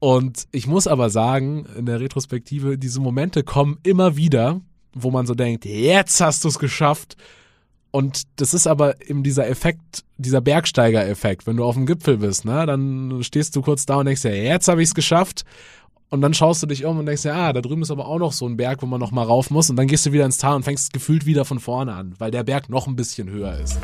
Und ich muss aber sagen, in der Retrospektive, diese Momente kommen immer wieder, wo man so denkt, jetzt hast du es geschafft. Und das ist aber eben dieser Effekt, dieser Bergsteiger-Effekt. Wenn du auf dem Gipfel bist, ne, dann stehst du kurz da und denkst ja, jetzt habe ich es geschafft. Und dann schaust du dich um und denkst ja, ah, da drüben ist aber auch noch so ein Berg, wo man noch mal rauf muss. Und dann gehst du wieder ins Tal und fängst gefühlt wieder von vorne an, weil der Berg noch ein bisschen höher ist.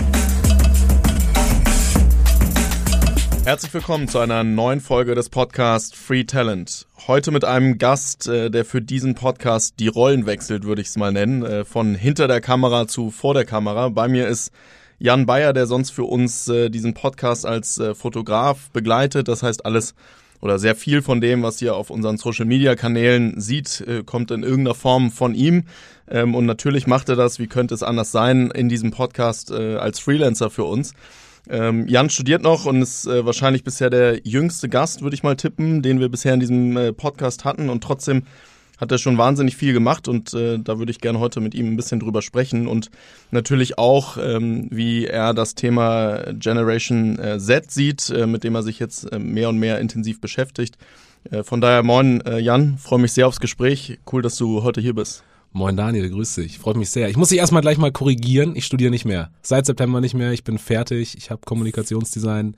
Herzlich willkommen zu einer neuen Folge des Podcasts Free Talent. Heute mit einem Gast, äh, der für diesen Podcast die Rollen wechselt, würde ich es mal nennen, äh, von hinter der Kamera zu vor der Kamera. Bei mir ist Jan Bayer, der sonst für uns äh, diesen Podcast als Fotograf begleitet. Das heißt, alles oder sehr viel von dem, was ihr auf unseren Social Media Kanälen sieht, kommt in irgendeiner Form von ihm. Ähm, und natürlich macht er das, wie könnte es anders sein, in diesem Podcast als Freelancer für uns. Ähm, Jan studiert noch und ist äh, wahrscheinlich bisher der jüngste Gast, würde ich mal tippen, den wir bisher in diesem äh, Podcast hatten. Und trotzdem hat er schon wahnsinnig viel gemacht und äh, da würde ich gerne heute mit ihm ein bisschen drüber sprechen und natürlich auch, ähm, wie er das Thema Generation äh, Z sieht, äh, mit dem er sich jetzt äh, mehr und mehr intensiv beschäftigt. Von daher, moin Jan, freue mich sehr aufs Gespräch. Cool, dass du heute hier bist. Moin Daniel, grüß dich. Freut mich sehr. Ich muss dich erstmal gleich mal korrigieren. Ich studiere nicht mehr. Seit September nicht mehr. Ich bin fertig. Ich habe Kommunikationsdesign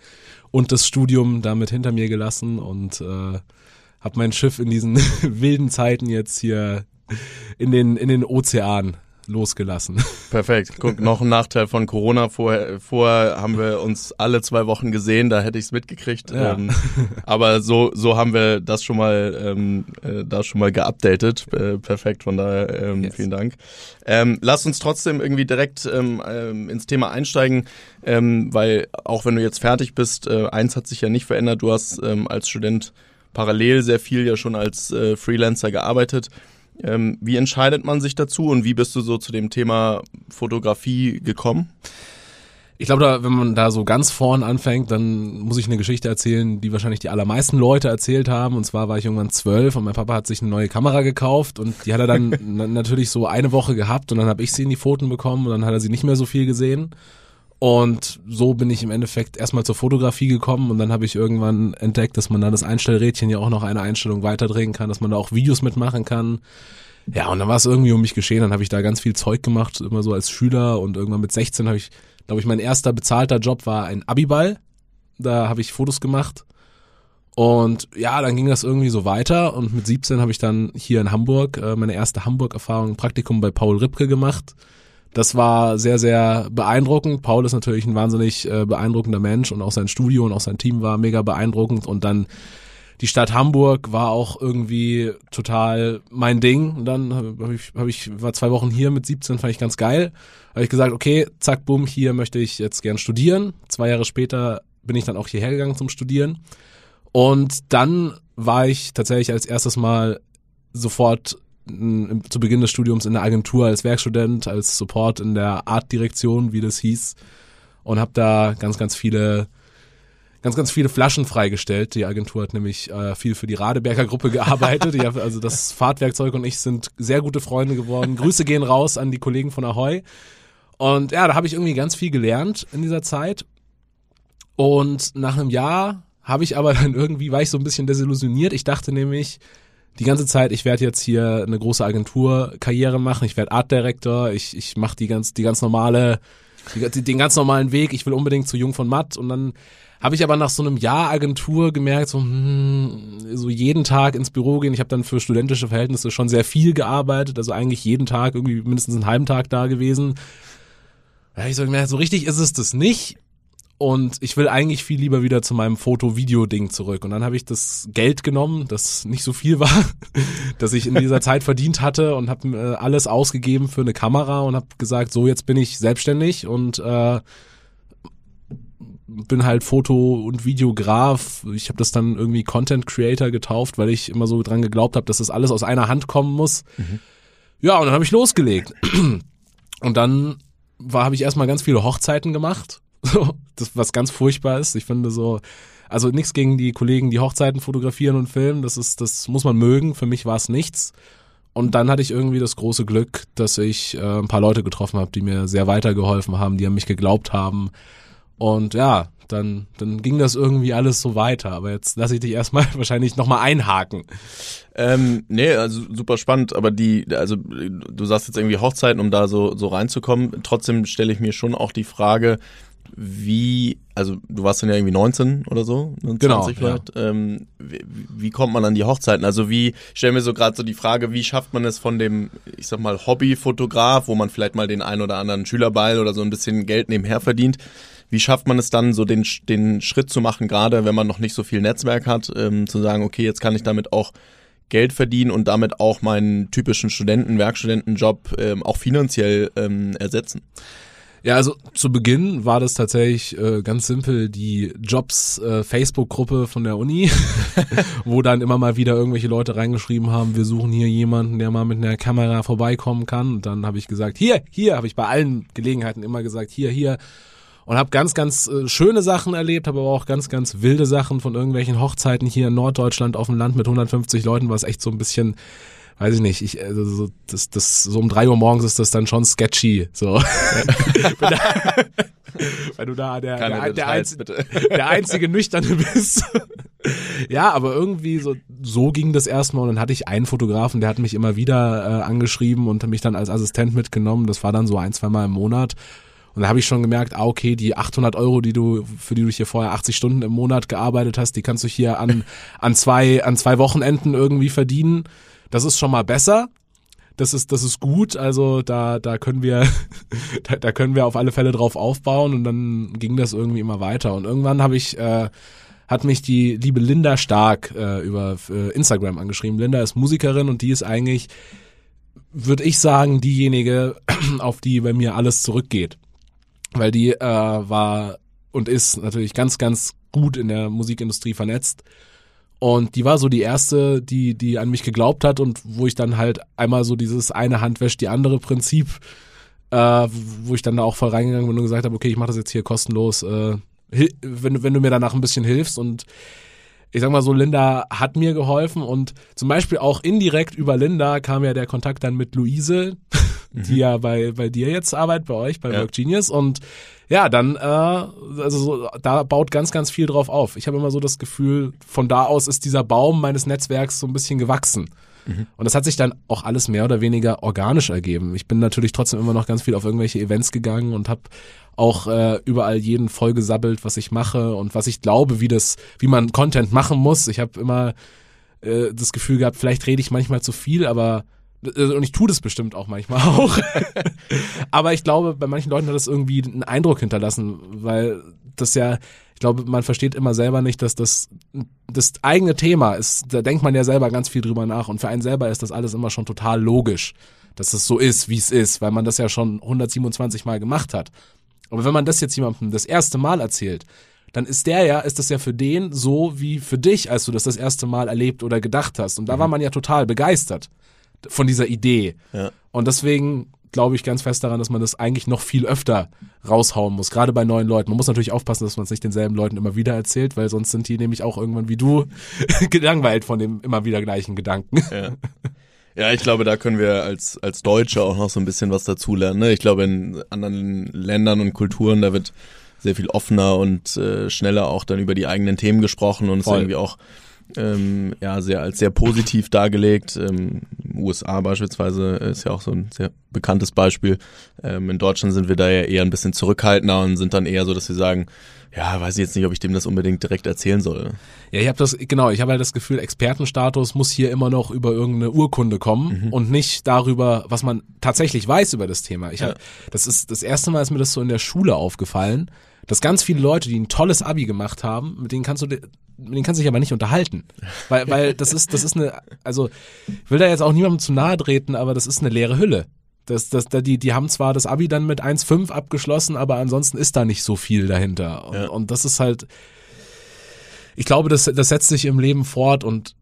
und das Studium damit hinter mir gelassen und äh, habe mein Schiff in diesen wilden Zeiten jetzt hier in den, in den Ozean losgelassen. Perfekt. Guck, noch ein Nachteil von Corona. Vorher, vorher haben wir uns alle zwei Wochen gesehen, da hätte ich es mitgekriegt. Ja. Ähm, aber so, so haben wir das schon mal, ähm, äh, das schon mal geupdatet. Äh, perfekt, von daher ähm, yes. vielen Dank. Ähm, lass uns trotzdem irgendwie direkt ähm, ähm, ins Thema einsteigen, ähm, weil auch wenn du jetzt fertig bist, äh, eins hat sich ja nicht verändert. Du hast als Student parallel sehr viel ja schon als äh, Freelancer gearbeitet. Ähm, wie entscheidet man sich dazu und wie bist du so zu dem Thema Fotografie gekommen? Ich glaube, da, wenn man da so ganz vorn anfängt, dann muss ich eine Geschichte erzählen, die wahrscheinlich die allermeisten Leute erzählt haben. Und zwar war ich irgendwann zwölf und mein Papa hat sich eine neue Kamera gekauft und die hat er dann natürlich so eine Woche gehabt und dann habe ich sie in die Pfoten bekommen und dann hat er sie nicht mehr so viel gesehen. Und so bin ich im Endeffekt erstmal zur Fotografie gekommen und dann habe ich irgendwann entdeckt, dass man da das Einstellrädchen ja auch noch eine Einstellung weiterdrehen kann, dass man da auch Videos mitmachen kann. Ja, und dann war es irgendwie um mich geschehen, dann habe ich da ganz viel Zeug gemacht, immer so als Schüler und irgendwann mit 16 habe ich, glaube ich, mein erster bezahlter Job war ein Abiball. Da habe ich Fotos gemacht. Und ja, dann ging das irgendwie so weiter und mit 17 habe ich dann hier in Hamburg äh, meine erste Hamburg-Erfahrung, Praktikum bei Paul Ripke gemacht das war sehr, sehr beeindruckend. Paul ist natürlich ein wahnsinnig äh, beeindruckender Mensch und auch sein Studio und auch sein Team war mega beeindruckend und dann die Stadt Hamburg war auch irgendwie total mein Ding. Und dann habe ich, hab ich, war zwei Wochen hier mit 17, fand ich ganz geil. Habe ich gesagt, okay, zack, bumm, hier möchte ich jetzt gern studieren. Zwei Jahre später bin ich dann auch hierher gegangen zum Studieren. Und dann war ich tatsächlich als erstes Mal sofort zu Beginn des Studiums in der Agentur als Werkstudent, als Support in der Artdirektion, wie das hieß, und habe da ganz, ganz viele ganz, ganz viele Flaschen freigestellt. Die Agentur hat nämlich äh, viel für die Radeberger Gruppe gearbeitet. Ich also das Fahrtwerkzeug und ich sind sehr gute Freunde geworden. Grüße gehen raus an die Kollegen von Ahoy. Und ja, da habe ich irgendwie ganz viel gelernt in dieser Zeit. Und nach einem Jahr habe ich aber dann irgendwie, war ich so ein bisschen desillusioniert. Ich dachte nämlich, die ganze Zeit, ich werde jetzt hier eine große Agenturkarriere machen, ich werde Art Director, ich, ich mache die ganz, die ganz normale, die, den ganz normalen Weg, ich will unbedingt zu Jung von Matt und dann habe ich aber nach so einem Jahr Agentur gemerkt, so, hm, so jeden Tag ins Büro gehen. Ich habe dann für studentische Verhältnisse schon sehr viel gearbeitet, also eigentlich jeden Tag irgendwie mindestens einen halben Tag da gewesen. Habe ich so gemerkt, so richtig ist es das nicht. Und ich will eigentlich viel lieber wieder zu meinem Foto-Video-Ding zurück. Und dann habe ich das Geld genommen, das nicht so viel war, das ich in dieser Zeit verdient hatte und habe äh, alles ausgegeben für eine Kamera und habe gesagt, so jetzt bin ich selbstständig und äh, bin halt Foto- und Videograf. Ich habe das dann irgendwie Content Creator getauft, weil ich immer so dran geglaubt habe, dass das alles aus einer Hand kommen muss. Mhm. Ja, und dann habe ich losgelegt. Und dann war habe ich erstmal ganz viele Hochzeiten gemacht so, das, was ganz furchtbar ist. Ich finde so, also nichts gegen die Kollegen, die Hochzeiten fotografieren und filmen. Das ist, das muss man mögen. Für mich war es nichts. Und dann hatte ich irgendwie das große Glück, dass ich äh, ein paar Leute getroffen habe, die mir sehr weitergeholfen haben, die an mich geglaubt haben. Und ja, dann, dann ging das irgendwie alles so weiter. Aber jetzt lasse ich dich erstmal wahrscheinlich nochmal einhaken. Ähm, nee, also super spannend, aber die, also du sagst jetzt irgendwie Hochzeiten, um da so, so reinzukommen. Trotzdem stelle ich mir schon auch die Frage, wie, also du warst dann ja irgendwie 19 oder so, 20 Genau, vielleicht. Ähm, wie, wie kommt man an die Hochzeiten? Also wie, ich stelle mir so gerade so die Frage, wie schafft man es von dem, ich sag mal, Hobbyfotograf, wo man vielleicht mal den ein oder anderen Schülerbeil oder so ein bisschen Geld nebenher verdient, wie schafft man es dann, so den, den Schritt zu machen, gerade wenn man noch nicht so viel Netzwerk hat, ähm, zu sagen, okay, jetzt kann ich damit auch Geld verdienen und damit auch meinen typischen Studenten, Werkstudentenjob ähm, auch finanziell ähm, ersetzen? Ja, also zu Beginn war das tatsächlich äh, ganz simpel die Jobs äh, Facebook-Gruppe von der Uni, wo dann immer mal wieder irgendwelche Leute reingeschrieben haben, wir suchen hier jemanden, der mal mit einer Kamera vorbeikommen kann. Und dann habe ich gesagt, hier, hier, habe ich bei allen Gelegenheiten immer gesagt, hier, hier. Und habe ganz, ganz äh, schöne Sachen erlebt, habe aber auch ganz, ganz wilde Sachen von irgendwelchen Hochzeiten hier in Norddeutschland auf dem Land mit 150 Leuten, was echt so ein bisschen weiß ich nicht, ich, also so, das, das, so um drei Uhr morgens ist das dann schon sketchy, so. Weil du da der, Keine der, der, Details, Einz- der einzige Nüchterne bist. ja, aber irgendwie so, so ging das erstmal und dann hatte ich einen Fotografen, der hat mich immer wieder äh, angeschrieben und mich dann als Assistent mitgenommen. Das war dann so ein, zwei Mal im Monat. Und da habe ich schon gemerkt, ah, okay, die 800 Euro, die du, für die du hier vorher 80 Stunden im Monat gearbeitet hast, die kannst du hier an, an zwei, an zwei Wochenenden irgendwie verdienen. Das ist schon mal besser. Das ist, das ist gut. Also da, da können wir, da, da können wir auf alle Fälle drauf aufbauen und dann ging das irgendwie immer weiter. Und irgendwann habe ich, äh, hat mich die liebe Linda Stark äh, über äh, Instagram angeschrieben. Linda ist Musikerin und die ist eigentlich, würde ich sagen, diejenige, auf die bei mir alles zurückgeht. Weil die äh, war und ist natürlich ganz, ganz gut in der Musikindustrie vernetzt. Und die war so die erste, die, die an mich geglaubt hat und wo ich dann halt einmal so dieses eine Hand wäscht die andere Prinzip, äh, wo ich dann da auch voll reingegangen bin und gesagt habe, okay, ich mache das jetzt hier kostenlos, äh, wenn, wenn du mir danach ein bisschen hilfst. Und ich sag mal so, Linda hat mir geholfen und zum Beispiel auch indirekt über Linda kam ja der Kontakt dann mit Luise, die ja bei, bei dir jetzt arbeitet, bei euch, bei Ja. Work Genius und ja, dann, äh, also so, da baut ganz, ganz viel drauf auf. Ich habe immer so das Gefühl, von da aus ist dieser Baum meines Netzwerks so ein bisschen gewachsen. Und das hat sich dann auch alles mehr oder weniger organisch ergeben. Ich bin natürlich trotzdem immer noch ganz viel auf irgendwelche Events gegangen und habe auch äh, überall jeden vollgesabbelt, was ich mache und was ich glaube, wie das, wie man Content machen muss. Ich habe immer äh, das Gefühl gehabt, vielleicht rede ich manchmal zu viel, aber und ich tue das bestimmt auch manchmal auch. aber ich glaube, bei manchen Leuten hat das irgendwie einen Eindruck hinterlassen, weil das ja, ich glaube, man versteht immer selber nicht, dass das das eigene Thema ist. Da denkt man ja selber ganz viel drüber nach und für einen selber ist das alles immer schon total logisch, dass es so ist, wie es ist, weil man das ja schon 127 Mal gemacht hat. Aber wenn man das jetzt jemandem das erste Mal erzählt, dann ist der ja, ist das ja für den so wie für dich, als du das das erste Mal erlebt oder gedacht hast. Und da war man ja total begeistert von dieser Idee. Ja. Und deswegen glaube ich ganz fest daran, dass man das eigentlich noch viel öfter raushauen muss, gerade bei neuen Leuten. Man muss natürlich aufpassen, dass man es nicht denselben Leuten immer wieder erzählt, weil sonst sind die nämlich auch irgendwann wie du gelangweilt von dem immer wieder gleichen Gedanken. Ja. Ja, ich glaube, da können wir als, als Deutsche auch noch so ein bisschen was dazulernen. Ne? Ich glaube, in anderen Ländern und Kulturen, da wird sehr viel offener und äh, schneller auch dann über die eigenen Themen gesprochen und ist Voll. irgendwie auch ähm, ja sehr als sehr positiv dargelegt. Ähm, USA beispielsweise ist ja auch so ein sehr bekanntes Beispiel. Ähm, in Deutschland sind wir da ja eher ein bisschen zurückhaltender und sind dann eher so, dass wir sagen, ja, weiß ich jetzt nicht, ob ich dem das unbedingt direkt erzählen soll. Ja, ich habe das, genau, ich habe halt das Gefühl, Expertenstatus muss hier immer noch über irgendeine Urkunde kommen und nicht darüber, was man tatsächlich weiß über das Thema. Ich Ja. hab, das ist das erste Mal ist mir das so in der Schule aufgefallen, dass ganz viele Leute, die ein tolles Abi gemacht haben, mit denen kannst du mit denen kannst du dich aber nicht unterhalten. Weil, weil das ist, das ist eine, also ich will da jetzt auch niemandem zu nahe treten, aber das ist eine leere Hülle. Das, das, da, die, die haben zwar das Abi dann mit 1,5 abgeschlossen, aber ansonsten ist da nicht so viel dahinter. Und, Ja. und das ist halt, ich glaube, das, das setzt sich im Leben fort und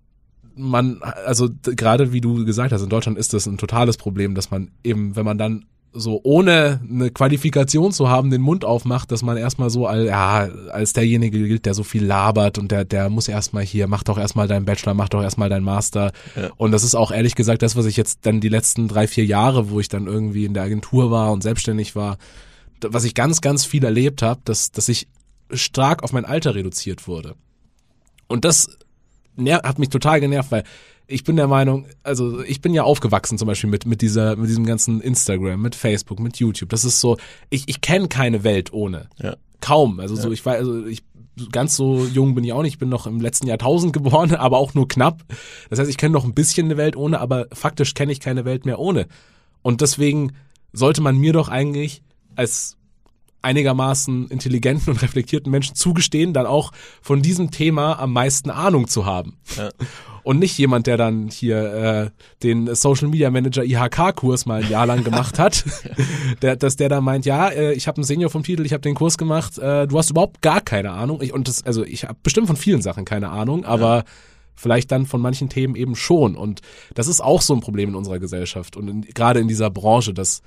man, also gerade wie du gesagt hast, in Deutschland ist das ein totales Problem, dass man eben, wenn man dann so ohne eine Qualifikation zu haben, den Mund aufmacht, dass man erstmal so als, ja, als derjenige gilt, der so viel labert und der, der muss erstmal hier, mach doch erstmal deinen Bachelor, mach doch erstmal deinen Master. Ja. Und das ist auch ehrlich gesagt das, was ich jetzt dann die letzten drei, vier Jahre, wo ich dann irgendwie in der Agentur war und selbstständig war, was ich ganz, ganz viel erlebt habe, dass, dass ich stark auf mein Alter reduziert wurde. Und das hat mich total genervt, weil ich bin der Meinung, also ich bin ja aufgewachsen zum Beispiel mit, mit dieser, mit diesem ganzen Instagram, mit Facebook, mit YouTube. Das ist so, ich, ich kenne keine Welt ohne. Ja. Kaum. Also ja. so, ich war, also ich ganz so jung bin ich auch nicht, ich bin noch im letzten Jahrtausend geboren, aber auch nur knapp. Das heißt, ich kenne noch ein bisschen eine Welt ohne, aber faktisch kenne ich keine Welt mehr ohne. Und deswegen sollte man mir doch eigentlich als einigermaßen intelligenten und reflektierten Menschen zugestehen, dann auch von diesem Thema am meisten Ahnung zu haben. Ja. Und nicht jemand, der dann hier äh, den Social Media Manager IHK-Kurs mal ein Jahr lang gemacht hat, der, dass der dann meint, ja, äh, ich habe einen Senior vom Titel, ich habe den Kurs gemacht, äh, du hast überhaupt gar keine Ahnung. Ich, und das, also ich habe bestimmt von vielen Sachen keine Ahnung, aber ja vielleicht dann von manchen Themen eben schon. Und das ist auch so ein Problem in unserer Gesellschaft und in, gerade in dieser Branche, dass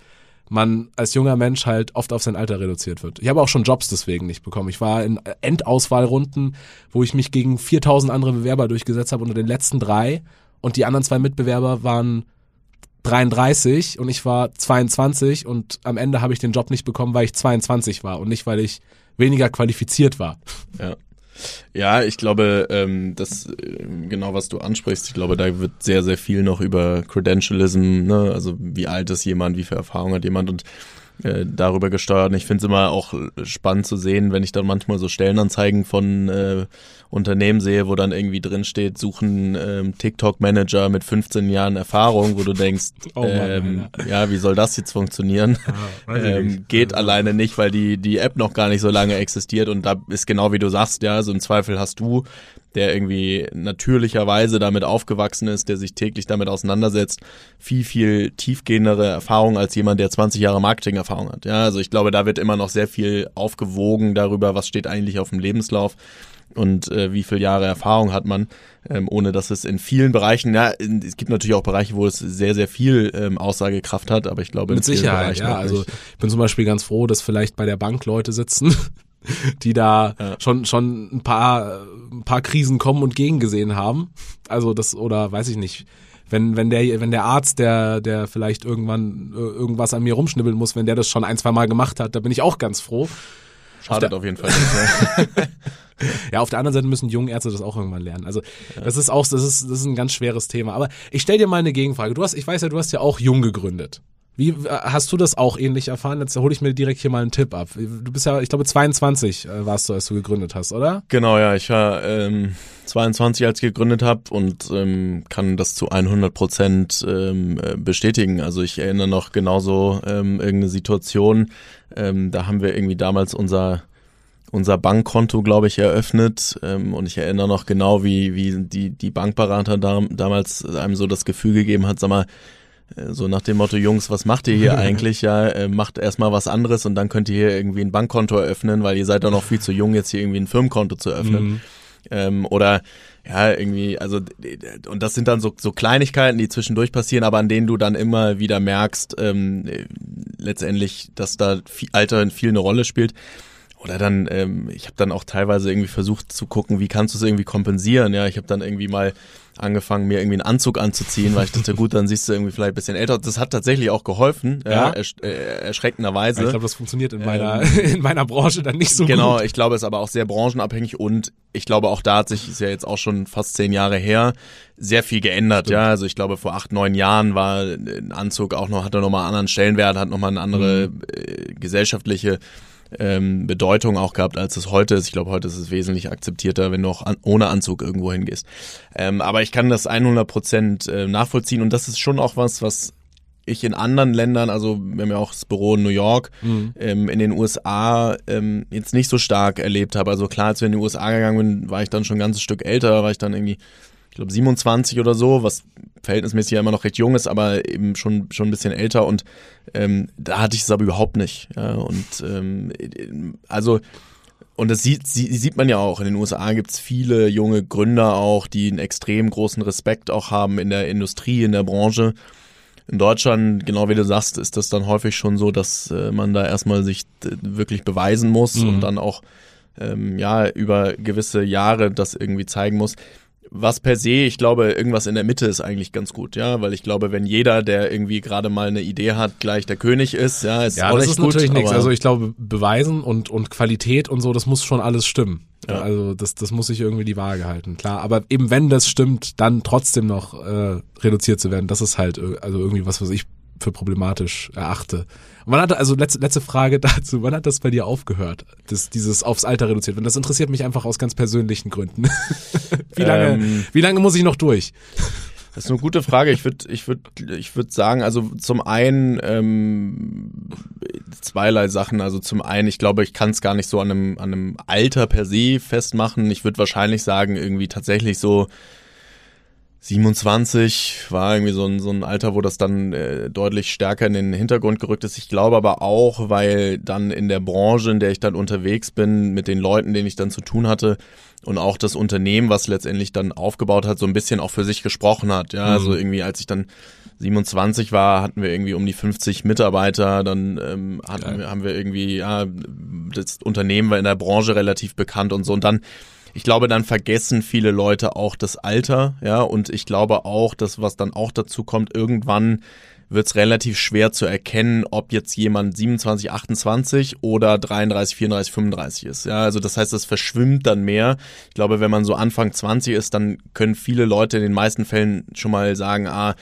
man als junger Mensch halt oft auf sein Alter reduziert wird. Ich habe auch schon Jobs deswegen nicht bekommen. Ich war in Endauswahlrunden, wo ich mich gegen 4000 andere Bewerber durchgesetzt habe unter den letzten drei und die anderen zwei Mitbewerber waren 33 und ich war 22 und am Ende habe ich den Job nicht bekommen, weil ich 22 war und nicht, weil ich weniger qualifiziert war. Ja. Ja, ich glaube, ähm, das äh, genau was du ansprichst, ich glaube, da wird sehr, sehr viel noch über Credentialism, ne? also wie alt ist jemand, wie viel Erfahrung hat jemand und äh, darüber gesteuert. Und ich finde es immer auch spannend zu sehen, wenn ich dann manchmal so Stellenanzeigen von äh, Unternehmen sehe, wo dann irgendwie drin steht, suchen ähm, TikTok-Manager mit 15 Jahren Erfahrung, wo du denkst, oh Mann, ähm, ja, wie soll das jetzt funktionieren? Ah, ähm, geht also, alleine nicht, weil die, die App noch gar nicht so lange existiert und da ist genau wie du sagst, ja, so im Zweifel hast du der irgendwie natürlicherweise damit aufgewachsen ist, der sich täglich damit auseinandersetzt, viel, viel tiefgehendere Erfahrung als jemand, der 20 Jahre Marketingerfahrung hat. Ja, also ich glaube, da wird immer noch sehr viel aufgewogen darüber, was steht eigentlich auf dem Lebenslauf und äh, wie viele Jahre Erfahrung hat man, ähm, ohne dass es in vielen Bereichen, ja, es gibt natürlich auch Bereiche, wo es sehr, sehr viel ähm, Aussagekraft hat, aber ich glaube, mit Sicherheit, ja, also ich bin zum Beispiel ganz froh, dass vielleicht bei der Bank Leute sitzen, die da ja. schon schon ein paar ein paar Krisen kommen und gegen gesehen haben. Also das oder weiß ich nicht. Wenn wenn der wenn der Arzt, der der vielleicht irgendwann äh, irgendwas an mir rumschnibbeln muss, wenn der das schon ein zwei Mal gemacht hat, da bin ich auch ganz froh. Schadet auf, auf jeden Fall nicht. Ne? ja, auf der anderen Seite müssen junge Ärzte das auch irgendwann lernen. Also ja. das ist auch das ist das ist ein ganz schweres Thema. Aber ich stell dir mal eine Gegenfrage. Du hast ich weiß ja, du hast ja auch jung gegründet. Wie hast du das auch ähnlich erfahren? Jetzt hole ich mir direkt hier mal einen Tipp ab. Du bist ja, ich glaube, 22 äh, warst du, als du gegründet hast, oder? Genau, ja. Ich war ähm, 22, als ich gegründet habe und ähm, kann das zu 100 Prozent ähm, äh, bestätigen. Also ich erinnere noch genauso ähm, irgendeine Situation. Ähm, da haben wir irgendwie damals unser unser Bankkonto, glaube ich, eröffnet. Ähm, und ich erinnere noch genau, wie, wie die, die Bankberater da, damals einem so das Gefühl gegeben hat, sag mal, äh, so nach dem Motto, Jungs, was macht ihr hier eigentlich? Ja, äh, macht erstmal was anderes und dann könnt ihr hier irgendwie ein Bankkonto eröffnen, weil ihr seid doch noch viel zu jung, jetzt hier irgendwie ein Firmenkonto zu öffnen. Mhm. Ähm, oder ja, irgendwie, also und das sind dann so, so Kleinigkeiten, die zwischendurch passieren, aber an denen du dann immer wieder merkst, ähm, letztendlich, dass da viel, Alter viel eine Rolle spielt. Oder dann, ähm, ich habe dann auch teilweise irgendwie versucht zu gucken, wie kannst du es irgendwie kompensieren. Ja, ich habe dann irgendwie mal angefangen, mir irgendwie einen Anzug anzuziehen, weil ich dachte, gut, dann siehst du irgendwie vielleicht ein bisschen älter. Das hat tatsächlich auch geholfen, ja, ja ersch äh, erschreckenderweise. Ich glaube, das funktioniert in meiner, ähm, in meiner Branche dann nicht so genau, gut. Genau, ich glaube, es ist aber auch sehr branchenabhängig und ich glaube, auch da hat sich, ist ja jetzt auch schon fast zehn Jahre her, sehr viel geändert, Stimmt. ja. Also ich glaube, vor acht, neun Jahren war ein Anzug auch noch, hatte nochmal einen anderen Stellenwert, hat nochmal eine andere mhm. äh, gesellschaftliche ähm, Bedeutung auch gehabt, als es heute ist. Ich glaube, heute ist es wesentlich akzeptierter, wenn du auch an, ohne Anzug irgendwo hingehst. Ähm, aber ich kann das 100 Prozent äh, nachvollziehen und das ist schon auch was, was ich in anderen Ländern, also wir haben ja auch das Büro in New York, mhm. ähm, in den USA ähm, jetzt nicht so stark erlebt habe. Also klar, als wir in die USA gegangen bin, war ich dann schon ein ganzes Stück älter, war ich dann irgendwie glaube 27 oder so, was verhältnismäßig ja immer noch recht jung ist, aber eben schon schon ein bisschen älter und ähm, da hatte ich es aber überhaupt nicht. Ja, und ähm, also und das sieht, sieht man ja auch. In den USA gibt es viele junge Gründer auch, die einen extrem großen Respekt auch haben in der Industrie, in der Branche. In Deutschland, genau wie du sagst, ist das dann häufig schon so, dass äh, man da erstmal sich wirklich beweisen muss mhm. und dann auch ähm, ja über gewisse Jahre das irgendwie zeigen muss was per se, ich glaube, irgendwas in der Mitte ist eigentlich ganz gut, ja, weil ich glaube, wenn jeder, der irgendwie gerade mal eine Idee hat, gleich der König ist, ja, ist ja, auch das nicht ist gut. natürlich nichts. Also ich glaube, Beweisen und, und Qualität und so, das muss schon alles stimmen. Ja. Also das, das muss sich irgendwie die Waage halten, klar. Aber eben wenn das stimmt, dann trotzdem noch äh, reduziert zu werden, das ist halt äh, also irgendwie was, was ich für problematisch erachte. Und wann hat also letzte, letzte Frage dazu, wann hat das bei dir aufgehört? Das, dieses aufs Alter reduziert werden. Das interessiert mich einfach aus ganz persönlichen Gründen. wie lange, Ähm. wie lange muss ich noch durch? Das ist eine gute Frage. Ich würde, ich würde, ich würde sagen, also zum einen ähm, zweierlei Sachen. Also zum einen, ich glaube, ich kann es gar nicht so an einem, an einem Alter per se festmachen. Ich würde wahrscheinlich sagen, irgendwie tatsächlich so 27 war irgendwie so ein, so ein Alter, wo das dann äh, deutlich stärker in den Hintergrund gerückt ist. Ich glaube aber auch, weil dann in der Branche, in der ich dann unterwegs bin, mit den Leuten, denen ich dann zu tun hatte und auch das Unternehmen, was letztendlich dann aufgebaut hat, so ein bisschen auch für sich gesprochen hat. Ja, also irgendwie, als ich dann 27 war, hatten wir irgendwie um die 50 Mitarbeiter, dann ähm, hatten Geil. haben wir irgendwie, ja, das Unternehmen war in der Branche relativ bekannt und so und dann ich glaube, dann vergessen viele Leute auch das Alter, ja, und ich glaube auch, dass was dann auch dazu kommt, irgendwann wird es relativ schwer zu erkennen, ob jetzt jemand 27, 28 oder 33, 34, 35 ist. Ja, also das heißt, es verschwimmt dann mehr. Ich glaube, wenn man so Anfang 20 ist, dann können viele Leute in den meisten Fällen schon mal sagen, ah,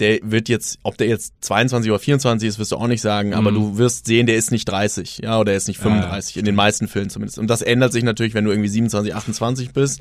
der wird jetzt, ob der jetzt 22 oder 24 ist, wirst du auch nicht sagen, aber du wirst sehen, der ist nicht 30, ja, oder er ist nicht 35, in den meisten Fällen zumindest. Und das ändert sich natürlich, wenn du irgendwie 27, 28 bist.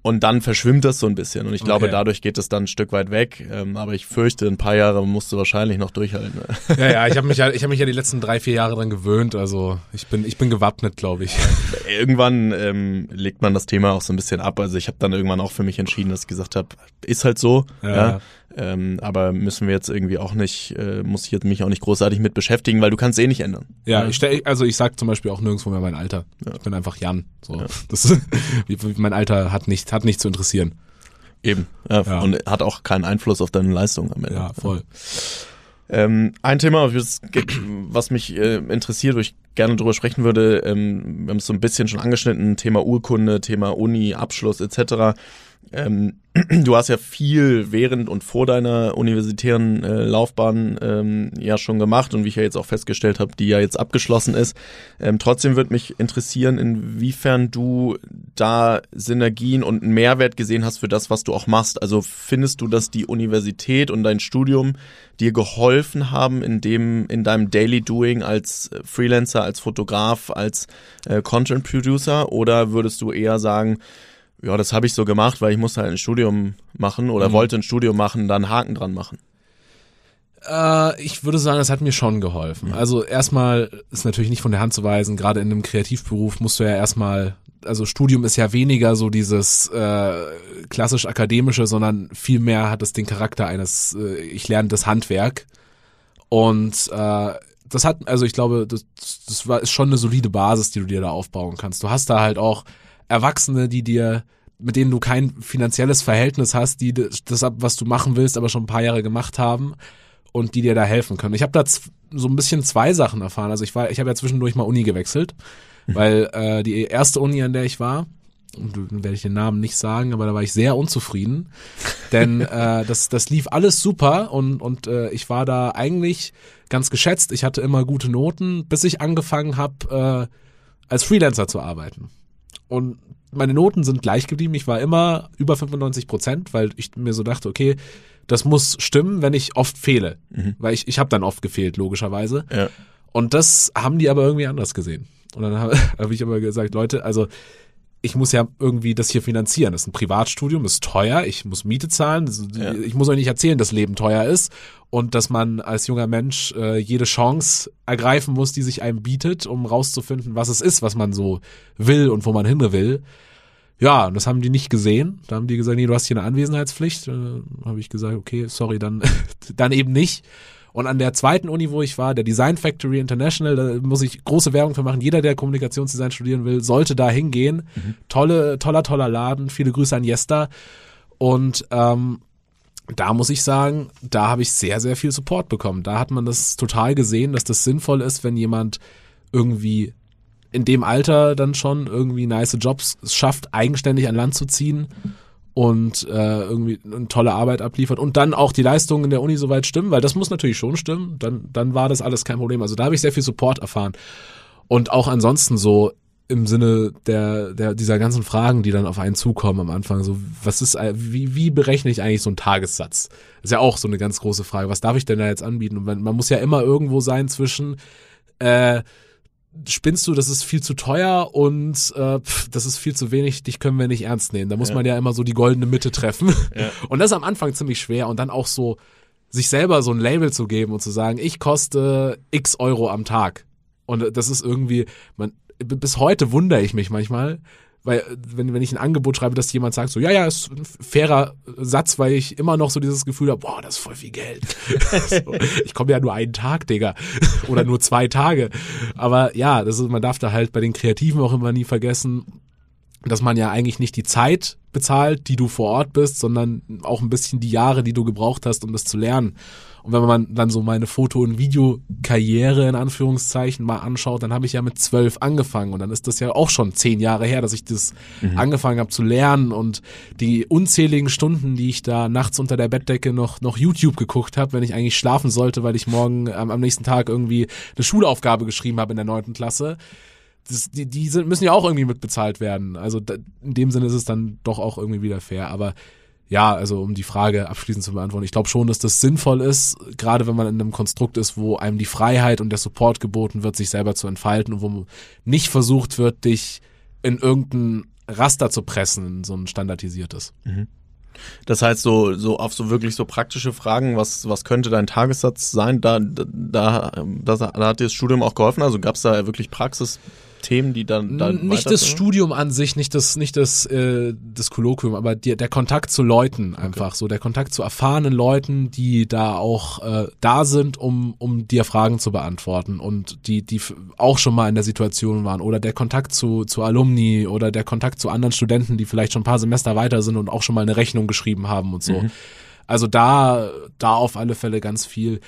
Und dann verschwimmt das so ein bisschen. Und ich glaube, Okay. dadurch geht es dann ein Stück weit weg. Ähm, aber ich fürchte, ein paar Jahre musst du wahrscheinlich noch durchhalten. Ja, ja, ich habe mich ja, ich habe mich ja die letzten drei, vier Jahre dran gewöhnt. Also ich bin, ich bin gewappnet, glaube ich. irgendwann ähm, legt man das Thema auch so ein bisschen ab. Also ich habe dann irgendwann auch für mich entschieden, dass ich gesagt habe, ist halt so. Ja. Ja. Ähm, aber müssen wir jetzt irgendwie auch nicht, äh, muss ich jetzt mich auch nicht großartig mit beschäftigen, weil du kannst eh nicht ändern. Ja, ich stell, also ich sag zum Beispiel auch nirgendwo mehr mein Alter. Ich bin einfach Jan. So, das, wie- wie- mein Alter hat nicht, hat nicht zu interessieren. Eben. Ja, Ja. Und hat auch keinen Einfluss auf deine Leistung am Ende. Ja, voll. Ähm, ein Thema, was was mich äh, interessiert, wo ich gerne drüber sprechen würde, ähm, wir haben es so ein bisschen schon angeschnitten, Thema Urkunde, Thema Uni, Abschluss etc. Ähm, du hast ja viel während und vor deiner universitären äh, Laufbahn ähm, ja schon gemacht und wie ich ja jetzt auch festgestellt habe, die ja jetzt abgeschlossen ist. Ähm, trotzdem würde mich interessieren, inwiefern du da Synergien und einen Mehrwert gesehen hast für das, was du auch machst. Also findest du, dass die Universität und dein Studium dir geholfen haben in dem in deinem Daily Doing als Freelancer, als Fotograf, als äh, Content Producer oder würdest du eher sagen, ja, das habe ich so gemacht, weil ich musste halt ein Studium machen oder wollte ein Studium machen, dann Haken dran machen. Äh, ich würde sagen, es hat mir schon geholfen. Also erstmal ist natürlich nicht von der Hand zu weisen, gerade in einem Kreativberuf musst du ja erstmal, also Studium ist ja weniger so dieses äh, klassisch akademische, sondern vielmehr hat es den Charakter eines, äh, ich lerne das Handwerk. Und äh, das hat, also ich glaube, das, das war, ist schon eine solide Basis, die du dir da aufbauen kannst. Du hast da halt auch Erwachsene, die dir, mit denen du kein finanzielles Verhältnis hast, die das, was du machen willst, aber schon ein paar Jahre gemacht haben und die dir da helfen können. Ich habe da so ein bisschen zwei Sachen erfahren. Also ich war, ich habe ja zwischendurch mal Uni gewechselt, weil äh, die erste Uni, an der ich war, werde ich den Namen nicht sagen, aber da war ich sehr unzufrieden, denn äh, das, das lief alles super und, und äh, ich war da eigentlich ganz geschätzt. Ich hatte immer gute Noten, bis ich angefangen habe, äh, als Freelancer zu arbeiten. Und meine Noten sind gleich geblieben. Ich war immer über 95 Prozent, weil ich mir so dachte, okay, das muss stimmen, wenn ich oft fehle. Weil ich, ich habe dann oft gefehlt, logischerweise. Ja. Und das haben die aber irgendwie anders gesehen. Und dann habe hab ich aber gesagt, Leute, also ich muss ja irgendwie das hier finanzieren. Das ist ein Privatstudium, ist teuer, ich muss Miete zahlen. Ja. Ich muss euch nicht erzählen, dass Leben teuer ist und dass man als junger Mensch äh, jede Chance ergreifen muss, die sich einem bietet, um rauszufinden, was es ist, was man so will und wo man hin will. Ja, und das haben die nicht gesehen. Da haben die gesagt, nee, du hast hier eine Anwesenheitspflicht. Äh, habe ich gesagt, okay, sorry, dann, dann eben nicht. Und an der zweiten Uni, wo ich war, der Design Factory International, da muss ich große Werbung für machen. Jeder, der Kommunikationsdesign studieren will, sollte da hingehen. Tolle, toller, toller Laden. Viele Grüße an Jesta. Und ähm, da muss ich sagen, da habe ich sehr, sehr viel Support bekommen. Da hat man das total gesehen, dass das sinnvoll ist, wenn jemand irgendwie in dem Alter dann schon irgendwie nice Jobs schafft, eigenständig an Land zu ziehen und äh, irgendwie eine tolle Arbeit abliefert und dann auch die Leistungen in der Uni soweit stimmen, weil das muss natürlich schon stimmen, dann, dann war das alles kein Problem. Also da habe ich sehr viel Support erfahren. Und auch ansonsten so im Sinne der, der dieser ganzen Fragen, die dann auf einen zukommen am Anfang, so was ist, wie, wie berechne ich eigentlich so einen Tagessatz? ist ja auch so eine ganz große Frage. Was darf ich denn da jetzt anbieten? Und man, man muss ja immer irgendwo sein zwischen äh, spinnst du, das ist viel zu teuer und äh, pff, das ist viel zu wenig, dich können wir nicht ernst nehmen. Da muss ja. man ja immer so die goldene Mitte treffen. Ja. Und das ist am Anfang ziemlich schwer und dann auch so sich selber so ein Label zu geben und zu sagen, ich koste x Euro am Tag. Und das ist irgendwie, man, bis heute wundere ich mich manchmal, weil wenn, wenn ich ein Angebot schreibe, dass jemand sagt so, ja, ja, ist ein fairer Satz, weil ich immer noch so dieses Gefühl habe, boah, das ist voll viel Geld. so, ich komme ja nur einen Tag, Digga. Oder nur zwei Tage. Aber ja, das ist, man darf da halt bei den Kreativen auch immer nie vergessen, dass man ja eigentlich nicht die Zeit bezahlt, die du vor Ort bist, sondern auch ein bisschen die Jahre, die du gebraucht hast, um das zu lernen. Und wenn man dann so meine Foto- und Videokarriere in Anführungszeichen mal anschaut, dann habe ich ja mit zwölf angefangen und dann ist das ja auch schon zehn Jahre her, dass ich das mhm. angefangen habe zu lernen und die unzähligen Stunden, die ich da nachts unter der Bettdecke noch noch YouTube geguckt habe, wenn ich eigentlich schlafen sollte, weil ich morgen ähm, am nächsten Tag irgendwie eine Schulaufgabe geschrieben habe in der neunten Klasse. Das, die, die sind, müssen ja auch irgendwie mitbezahlt werden. Also da, in dem Sinne ist es dann doch auch irgendwie wieder fair. Aber ja, also um die Frage abschließend zu beantworten, ich glaube schon, dass das sinnvoll ist, gerade wenn man in einem Konstrukt ist, wo einem die Freiheit und der Support geboten wird, sich selber zu entfalten und wo nicht versucht wird, dich in irgendein Raster zu pressen, so ein standardisiertes. Mhm. Das heißt, so, so auf so wirklich so praktische Fragen, was, was könnte dein Tagessatz sein, da, da, da, da hat dir das Studium auch geholfen? Also gab es da wirklich Praxis? Themen, die dann, dann nicht das Studium an sich, nicht das nicht das äh, das Kolloquium, aber die, der Kontakt zu Leuten einfach okay. so, der Kontakt zu erfahrenen Leuten, die da auch äh, da sind, um um dir Fragen zu beantworten und die die auch schon mal in der Situation waren oder der Kontakt zu zu Alumni oder der Kontakt zu anderen Studenten, die vielleicht schon ein paar Semester weiter sind und auch schon mal eine Rechnung geschrieben haben und so. Mhm. Also da da auf alle Fälle ganz viel.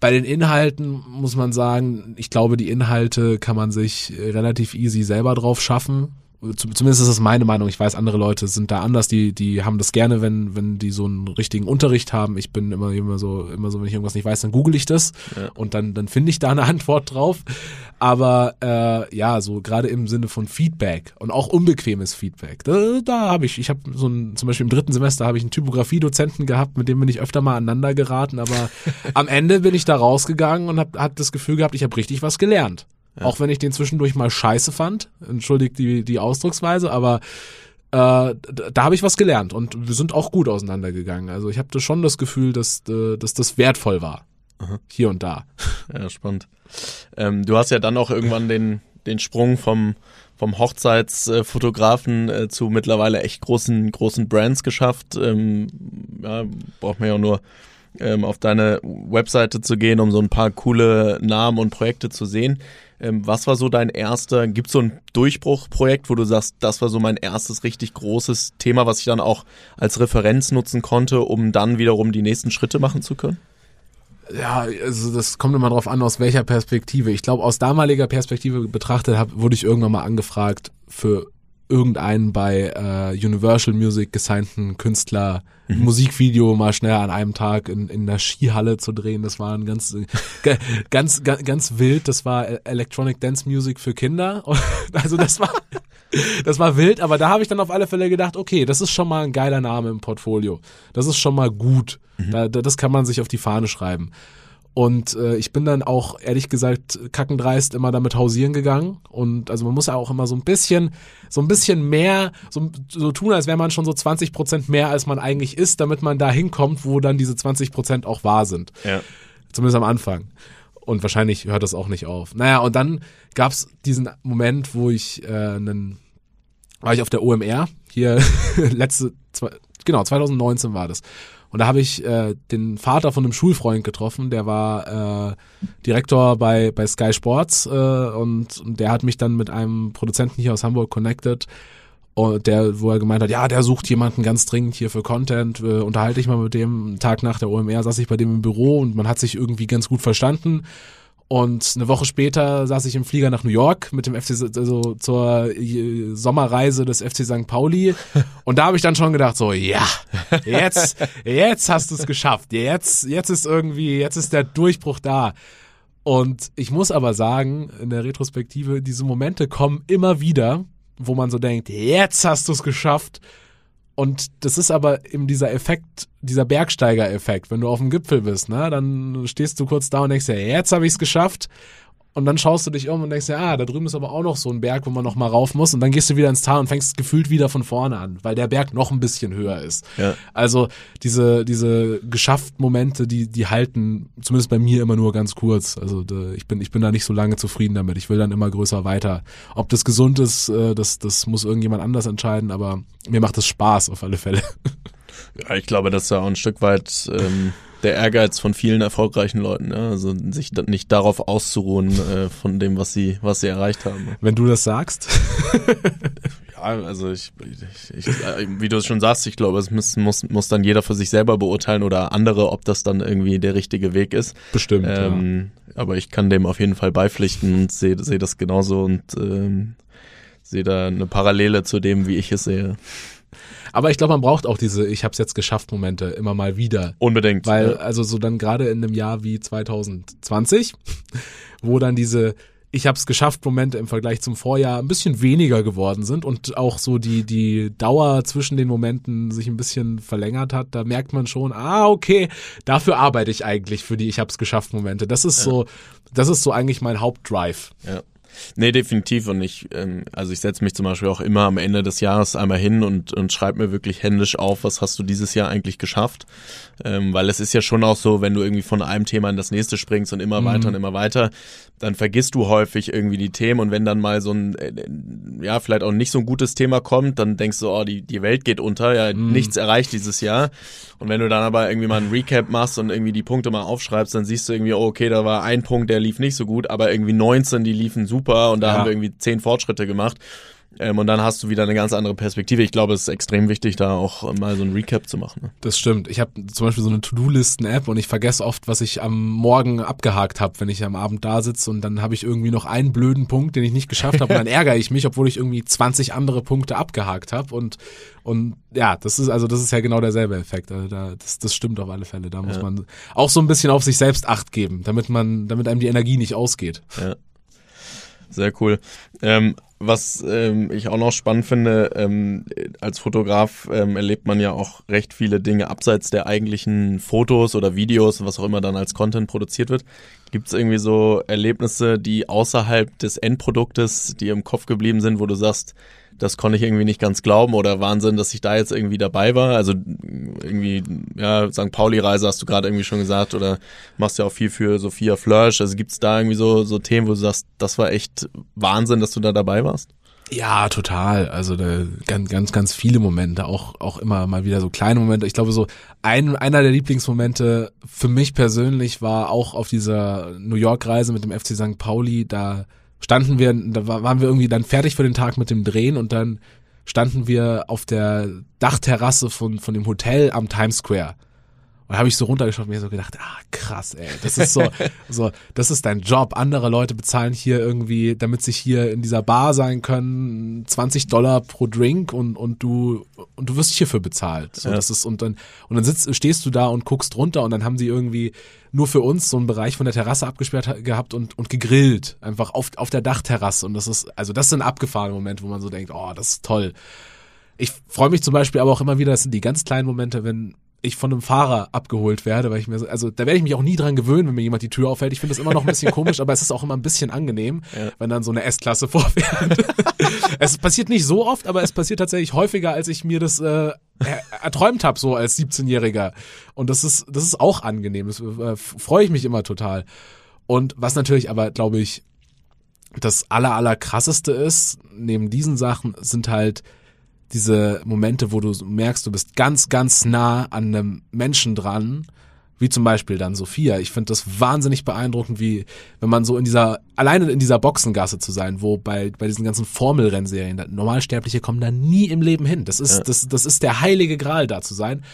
Bei den Inhalten muss man sagen, ich glaube, die Inhalte kann man sich relativ easy selber drauf schaffen zumindest ist das meine Meinung. Ich weiß, andere Leute sind da anders. Die, die haben das gerne, wenn, wenn die so einen richtigen Unterricht haben. Ich bin immer, immer so, immer so, wenn ich irgendwas nicht weiß, dann google ich das ja. und dann, dann finde ich da eine Antwort drauf. Aber äh, ja, so gerade im Sinne von Feedback und auch unbequemes Feedback. Da, da habe ich, ich habe so ein, zum Beispiel im dritten Semester habe ich einen Typografie-Dozenten gehabt, mit dem bin ich öfter mal aneinander geraten. Aber am Ende bin ich da rausgegangen und habe hab das Gefühl gehabt, ich habe richtig was gelernt. Ja. Auch wenn ich den zwischendurch mal scheiße fand. Entschuldigt die, die Ausdrucksweise, aber äh, da habe ich was gelernt und wir sind auch gut auseinandergegangen. Also ich habe schon das Gefühl, dass, äh, dass das wertvoll war. Aha. Hier und da. Ja, spannend. Ähm, du hast ja dann auch irgendwann den, den Sprung vom, vom Hochzeitsfotografen äh, zu mittlerweile echt großen, großen Brands geschafft. Ähm, ja, braucht man ja nur ähm, auf deine Webseite zu gehen, um so ein paar coole Namen und Projekte zu sehen. Ähm, was war so dein erster, gibt es so ein Durchbruchprojekt, wo du sagst, das war so mein erstes richtig großes Thema, was ich dann auch als Referenz nutzen konnte, um dann wiederum die nächsten Schritte machen zu können? Ja, also das kommt immer drauf an, aus welcher Perspektive. Ich glaube, aus damaliger Perspektive betrachtet hab, wurde ich irgendwann mal angefragt für irgendeinen bei äh, Universal Music gesignten Künstler mhm. Musikvideo mal schnell an einem Tag in, in der Skihalle zu drehen. Das war ein ganz, ganz, ganz, ganz wild. Das war Electronic Dance Music für Kinder. Also das war, das war wild, aber da habe ich dann auf alle Fälle gedacht, okay, das ist schon mal ein geiler Name im Portfolio. Das ist schon mal gut. Mhm. Da, das kann man sich auf die Fahne schreiben. Und äh, ich bin dann auch, ehrlich gesagt, kackendreist immer damit hausieren gegangen. Und also man muss ja auch immer so ein bisschen, so ein bisschen mehr, so, so tun, als wäre man schon so 20 Prozent mehr, als man eigentlich ist, damit man da hinkommt, wo dann diese 20 Prozent auch wahr sind. Ja. Zumindest am Anfang. Und wahrscheinlich hört das auch nicht auf. Naja, und dann gab's diesen Moment, wo ich äh, einen, war ich auf der OMR, hier letzte, zwei, genau, 2019 war das. Und da habe ich äh, den Vater von einem Schulfreund getroffen, der war äh, Direktor bei, bei Sky Sports äh, und, und der hat mich dann mit einem Produzenten hier aus Hamburg connected und der, wo er gemeint hat, ja, der sucht jemanden ganz dringend hier für Content, äh, unterhalte ich mal mit dem. Tag nach der OMR saß ich bei dem im Büro und man hat sich irgendwie ganz gut verstanden. Und eine Woche später saß ich im Flieger nach New York mit dem FC, also zur äh, Sommerreise des FC St. Pauli. Und da habe ich dann schon gedacht, so, ja, jetzt, jetzt hast du es geschafft. Jetzt, jetzt ist irgendwie, jetzt ist der Durchbruch da. Und ich muss aber sagen, in der Retrospektive, diese Momente kommen immer wieder, wo man so denkt, jetzt hast du es geschafft. Und das ist aber eben dieser Effekt, dieser Bergsteiger-Effekt. Wenn du auf dem Gipfel bist, ne, dann stehst du kurz da und denkst, ja, jetzt habe ich es geschafft. Und dann schaust du dich um und denkst, ja, ah, da drüben ist aber auch noch so ein Berg, wo man noch mal rauf muss. Und dann gehst du wieder ins Tal und fängst gefühlt wieder von vorne an, weil der Berg noch ein bisschen höher ist. Ja. Also diese, diese geschafft Momente, die, die halten zumindest bei mir immer nur ganz kurz. Also ich bin, ich bin da nicht so lange zufrieden damit. Ich will dann immer größer weiter. Ob das gesund ist, äh, das, das muss irgendjemand anders entscheiden, aber mir macht es Spaß auf alle Fälle. Ja, ich glaube, das ist ja auch ein Stück weit ähm, der Ehrgeiz von vielen erfolgreichen Leuten, ja? also sich nicht darauf auszuruhen äh, von dem, was sie, was sie erreicht haben. Wenn du das sagst. ja, also ich, ich, ich, wie du es schon sagst, ich glaube, es muss, muss, muss dann jeder für sich selber beurteilen oder andere, ob das dann irgendwie der richtige Weg ist. Bestimmt. Ähm, ja. Aber ich kann dem auf jeden Fall beipflichten und sehe seh das genauso und ähm, sehe da eine Parallele zu dem, wie ich es sehe. Aber ich glaube, man braucht auch diese Ich hab's jetzt geschafft Momente immer mal wieder. Unbedingt. Weil, ja. also so dann gerade in einem Jahr wie 2020, wo dann diese ich hab's geschafft Momente im Vergleich zum Vorjahr ein bisschen weniger geworden sind und auch so die die Dauer zwischen den Momenten sich ein bisschen verlängert hat, da merkt man schon, ah okay, dafür arbeite ich eigentlich für die ich hab's geschafft Momente. Das ist ja. so das ist so eigentlich mein Hauptdrive. Ja. Nee, definitiv. Und ich, ähm, also ich setze mich zum Beispiel auch immer am Ende des Jahres einmal hin und, und schreibe mir wirklich händisch auf, was hast du dieses Jahr eigentlich geschafft. Ähm, weil es ist ja schon auch so, wenn du irgendwie von einem Thema in das nächste springst und immer mhm. weiter und immer weiter, dann vergisst du häufig irgendwie die Themen und wenn dann mal so ein, äh, ja, vielleicht auch nicht so ein gutes Thema kommt, dann denkst du, oh, die, die Welt geht unter, ja, mhm. nichts erreicht dieses Jahr. Und wenn du dann aber irgendwie mal ein Recap machst und irgendwie die Punkte mal aufschreibst, dann siehst du irgendwie, oh, okay, da war ein Punkt, der lief nicht so gut, aber irgendwie 19, die liefen super und da ja. haben wir irgendwie zehn Fortschritte gemacht. Ähm, und dann hast du wieder eine ganz andere Perspektive. Ich glaube, es ist extrem wichtig, da auch mal so ein Recap zu machen. Ne? Das stimmt. Ich habe zum Beispiel so eine To-Do-Listen-App und ich vergesse oft, was ich am Morgen abgehakt habe, wenn ich am Abend da sitze und dann habe ich irgendwie noch einen blöden Punkt, den ich nicht geschafft habe und dann ärgere ich mich, obwohl ich irgendwie 20 andere Punkte abgehakt habe und und ja, das ist also das ist ja genau derselbe Effekt. Also da, das, das stimmt auf alle Fälle. Da muss ja. man auch so ein bisschen auf sich selbst Acht geben, damit man, damit einem die Energie nicht ausgeht. Ja. Sehr cool. Ähm, was ähm, ich auch noch spannend finde, ähm, als Fotograf ähm, erlebt man ja auch recht viele Dinge abseits der eigentlichen Fotos oder Videos, was auch immer dann als Content produziert wird. Gibt es irgendwie so Erlebnisse, die außerhalb des Endproduktes, die im Kopf geblieben sind, wo du sagst, das konnte ich irgendwie nicht ganz glauben oder Wahnsinn, dass ich da jetzt irgendwie dabei war. Also irgendwie, ja, St. Pauli-Reise hast du gerade irgendwie schon gesagt oder machst ja auch viel für Sophia Flörsch. Also gibt's da irgendwie so, so Themen, wo du sagst, das war echt Wahnsinn, dass du da dabei warst? Ja, total. Also da, ganz, ganz, ganz viele Momente, auch, auch immer mal wieder so kleine Momente. Ich glaube, so ein, einer der Lieblingsmomente für mich persönlich war auch auf dieser New York-Reise mit dem FC St. Pauli. Da standen wir, da waren wir irgendwie dann fertig für den Tag mit dem Drehen und dann standen wir auf der Dachterrasse von, von dem Hotel am Times Square. Und da habe ich so runtergeschaut und mir so gedacht, ah, krass, ey, das ist so, so, das ist dein Job. Andere Leute bezahlen hier irgendwie, damit sie hier in dieser Bar sein können, 20 Dollar pro Drink und, und du, und du wirst hierfür bezahlt. So, ja. das ist, und dann, und dann sitzt, stehst du da und guckst runter und dann haben sie irgendwie nur für uns so einen Bereich von der Terrasse abgesperrt gehabt und, und gegrillt. Einfach auf, auf der Dachterrasse. Und das ist, also das sind abgefahrene Momente, wo man so denkt, oh, das ist toll. Ich freue mich zum Beispiel aber auch immer wieder, das sind die ganz kleinen Momente, wenn ich von einem Fahrer abgeholt werde, weil ich mir so, also da werde ich mich auch nie dran gewöhnen, wenn mir jemand die Tür aufhält. Ich finde das immer noch ein bisschen komisch, aber es ist auch immer ein bisschen angenehm, ja. wenn dann so eine S-Klasse vorfährt. es passiert nicht so oft, aber es passiert tatsächlich häufiger, als ich mir das äh, erträumt habe, so als 17-Jähriger. Und das ist, das ist auch angenehm. Das äh, freue ich mich immer total. Und was natürlich aber, glaube ich, das aller, aller krasseste ist, neben diesen Sachen, sind halt diese Momente, wo du merkst, du bist ganz, ganz nah an einem Menschen dran, wie zum Beispiel dann Sophia. Ich finde das wahnsinnig beeindruckend, wie, wenn man so in dieser, alleine in dieser Boxengasse zu sein, wo bei, bei diesen ganzen Formelrennserien, Normalsterbliche kommen da nie im Leben hin. Das ist, ja. das, das ist der heilige Gral da zu sein.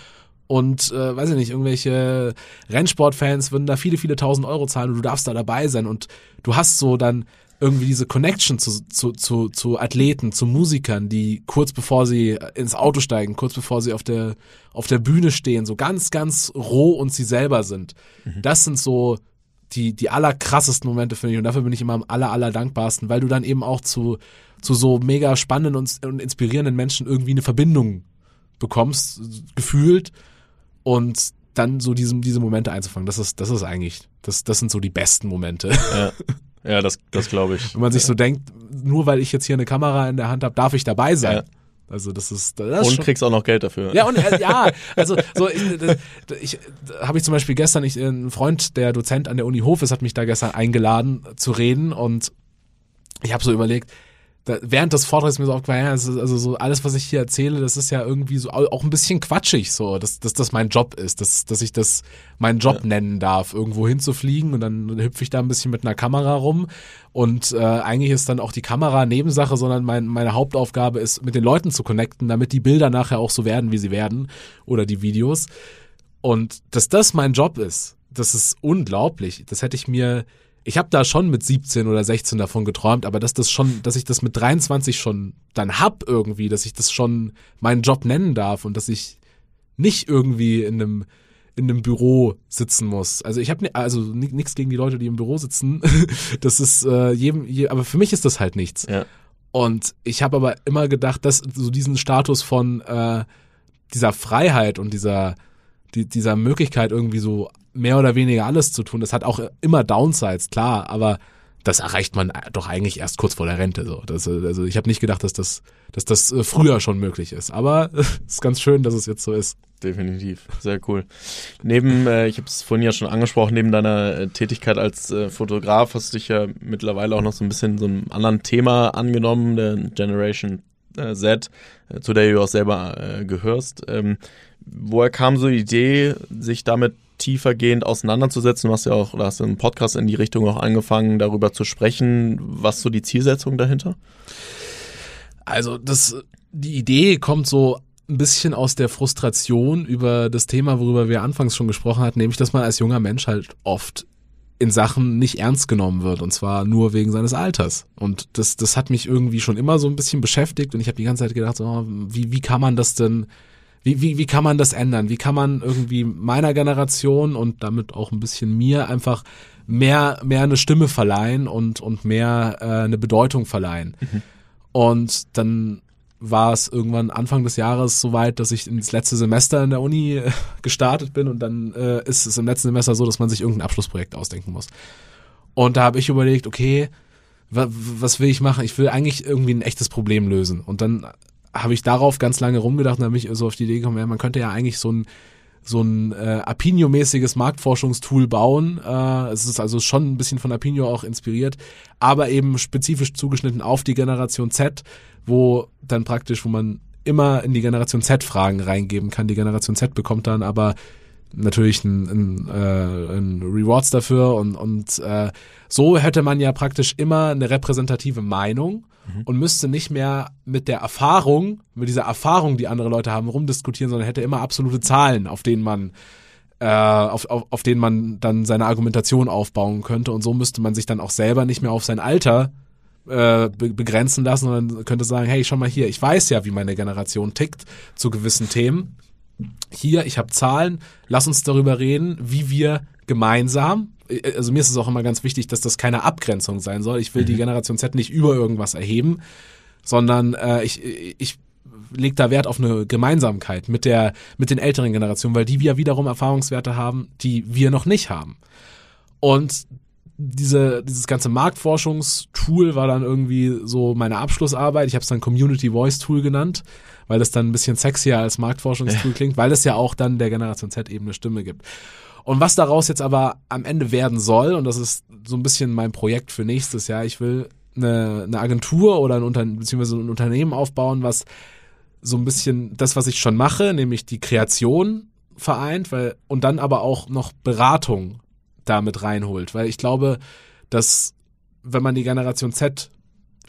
und äh, weiß ich nicht, irgendwelche Rennsportfans würden da viele, viele tausend Euro zahlen und du darfst da dabei sein und du hast so dann irgendwie diese Connection zu, zu, zu, zu Athleten, zu Musikern, die kurz bevor sie ins Auto steigen, kurz bevor sie auf der, auf der Bühne stehen, so ganz, ganz roh und sie selber sind. Mhm. Das sind so die, die allerkrassesten Momente, finde ich. Und dafür bin ich immer am aller, aller dankbarsten, weil du dann eben auch zu, zu so mega spannenden und, und inspirierenden Menschen irgendwie eine Verbindung bekommst, gefühlt. Und dann so diesem, diese Momente einzufangen, das ist, das ist eigentlich, das, das sind so die besten Momente. Ja. Ja, das, das glaube ich. Wenn man sich so denkt, nur weil ich jetzt hier eine Kamera in der Hand habe, darf ich dabei sein. Ja. Also das ist das und kriegst auch noch Geld dafür. Ja und äh, ja, also so ich, ich habe ich zum Beispiel gestern ich ein Freund, der Dozent an der Uni Hof ist, hat mich da gestern eingeladen zu reden und ich habe so überlegt, da, während des Vortrags mir so aufgefallen, ja, also so alles, was ich hier erzähle, das ist ja irgendwie so auch ein bisschen quatschig, so, dass, dass das mein Job ist, dass, dass ich das meinen Job ja. nennen darf, irgendwo hinzufliegen und dann hüpfe ich da ein bisschen mit einer Kamera rum. Und äh, eigentlich ist dann auch die Kamera Nebensache, sondern mein, meine Hauptaufgabe ist, mit den Leuten zu connecten, damit die Bilder nachher auch so werden, wie sie werden oder die Videos. Und dass das mein Job ist, das ist unglaublich, das hätte ich mir ich habe da schon mit 17 oder 16 davon geträumt, aber dass das schon, dass ich das mit 23 schon dann hab irgendwie, dass ich das schon meinen Job nennen darf und dass ich nicht irgendwie in einem in einem Büro sitzen muss. Also ich habe also nichts gegen die Leute, die im Büro sitzen. das ist äh, jedem, je, aber für mich ist das halt nichts. Ja. Und ich habe aber immer gedacht, dass so diesen Status von äh, dieser Freiheit und dieser die, dieser Möglichkeit irgendwie so mehr oder weniger alles zu tun. Das hat auch immer Downsides, klar, aber das erreicht man doch eigentlich erst kurz vor der Rente. So. Das, also ich habe nicht gedacht, dass das, dass das äh, früher schon möglich ist. Aber es ist ganz schön, dass es jetzt so ist. Definitiv, sehr cool. Neben, äh, ich habe es vorhin ja schon angesprochen, neben deiner äh, Tätigkeit als äh, Fotograf hast du dich ja mittlerweile auch noch so ein bisschen so einem anderen Thema angenommen, der Generation äh, Z, zu der du auch selber gehörst. Ähm, woher kam so die Idee, sich damit tiefergehend auseinanderzusetzen? Du hast ja auch, oder hast einen Podcast in die Richtung auch angefangen, darüber zu sprechen. Was so die Zielsetzung dahinter? Also, das, die Idee kommt so ein bisschen aus der Frustration über das Thema, worüber wir anfangs schon gesprochen hatten, nämlich, dass man als junger Mensch halt oft in Sachen nicht ernst genommen wird und zwar nur wegen seines Alters. Und das, das hat mich irgendwie schon immer so ein bisschen beschäftigt und ich habe die ganze Zeit gedacht, so, wie, wie kann man das denn wie, wie, wie kann man das ändern? Wie kann man irgendwie meiner Generation und damit auch ein bisschen mir einfach mehr, mehr eine Stimme verleihen und, und mehr äh, eine Bedeutung verleihen? Mhm. Und dann war es irgendwann Anfang des Jahres soweit, dass ich ins letzte Semester in der Uni äh, gestartet bin und dann äh, ist es im letzten Semester so, dass man sich irgendein Abschlussprojekt ausdenken muss. Und da habe ich überlegt, okay, was will ich machen? Ich will eigentlich irgendwie ein echtes Problem lösen. Und dann habe ich darauf ganz lange rumgedacht und habe mich so auf die Idee gekommen, ja, man könnte ja eigentlich so ein so ein äh, Apinio-mäßiges Marktforschungstool bauen. Äh, es ist also schon ein bisschen von Apinio auch inspiriert, aber eben spezifisch zugeschnitten auf die Generation Z, wo dann praktisch, wo man immer in die Generation Z Fragen reingeben kann. Die Generation Z bekommt dann aber natürlich ein, ein, äh, ein Rewards dafür und, und äh, so hätte man ja praktisch immer eine repräsentative Meinung mhm. und müsste nicht mehr mit der Erfahrung, mit dieser Erfahrung, die andere Leute haben, rumdiskutieren, sondern hätte immer absolute Zahlen, auf denen man äh, auf, auf, auf denen man dann seine Argumentation aufbauen könnte und so müsste man sich dann auch selber nicht mehr auf sein Alter äh, begrenzen lassen, sondern könnte sagen, hey, schau mal hier, ich weiß ja, wie meine Generation tickt zu gewissen Themen. Hier, ich habe Zahlen, lass uns darüber reden, wie wir gemeinsam äh, also mir ist es auch immer ganz wichtig, dass das keine Abgrenzung sein soll. Ich will mhm. die Generation Z nicht über irgendwas erheben, sondern äh, ich, ich lege da Wert auf eine Gemeinsamkeit mit der mit den älteren Generationen, weil die wir wiederum Erfahrungswerte haben, die wir noch nicht haben. Und diese, dieses ganze Marktforschungstool war dann irgendwie so meine Abschlussarbeit. Ich habe es dann Community Voice Tool genannt, weil das dann ein bisschen sexier als Marktforschungstool ja. klingt, weil es ja auch dann der Generation Z eben eine Stimme gibt. Und was daraus jetzt aber am Ende werden soll, und das ist so ein bisschen mein Projekt für nächstes Jahr, ich will eine, eine Agentur oder ein Unternehmen, beziehungsweise ein Unternehmen aufbauen, was so ein bisschen das, was ich schon mache, nämlich die Kreation vereint, weil, und dann aber auch noch Beratung damit reinholt, weil ich glaube, dass wenn man die Generation Z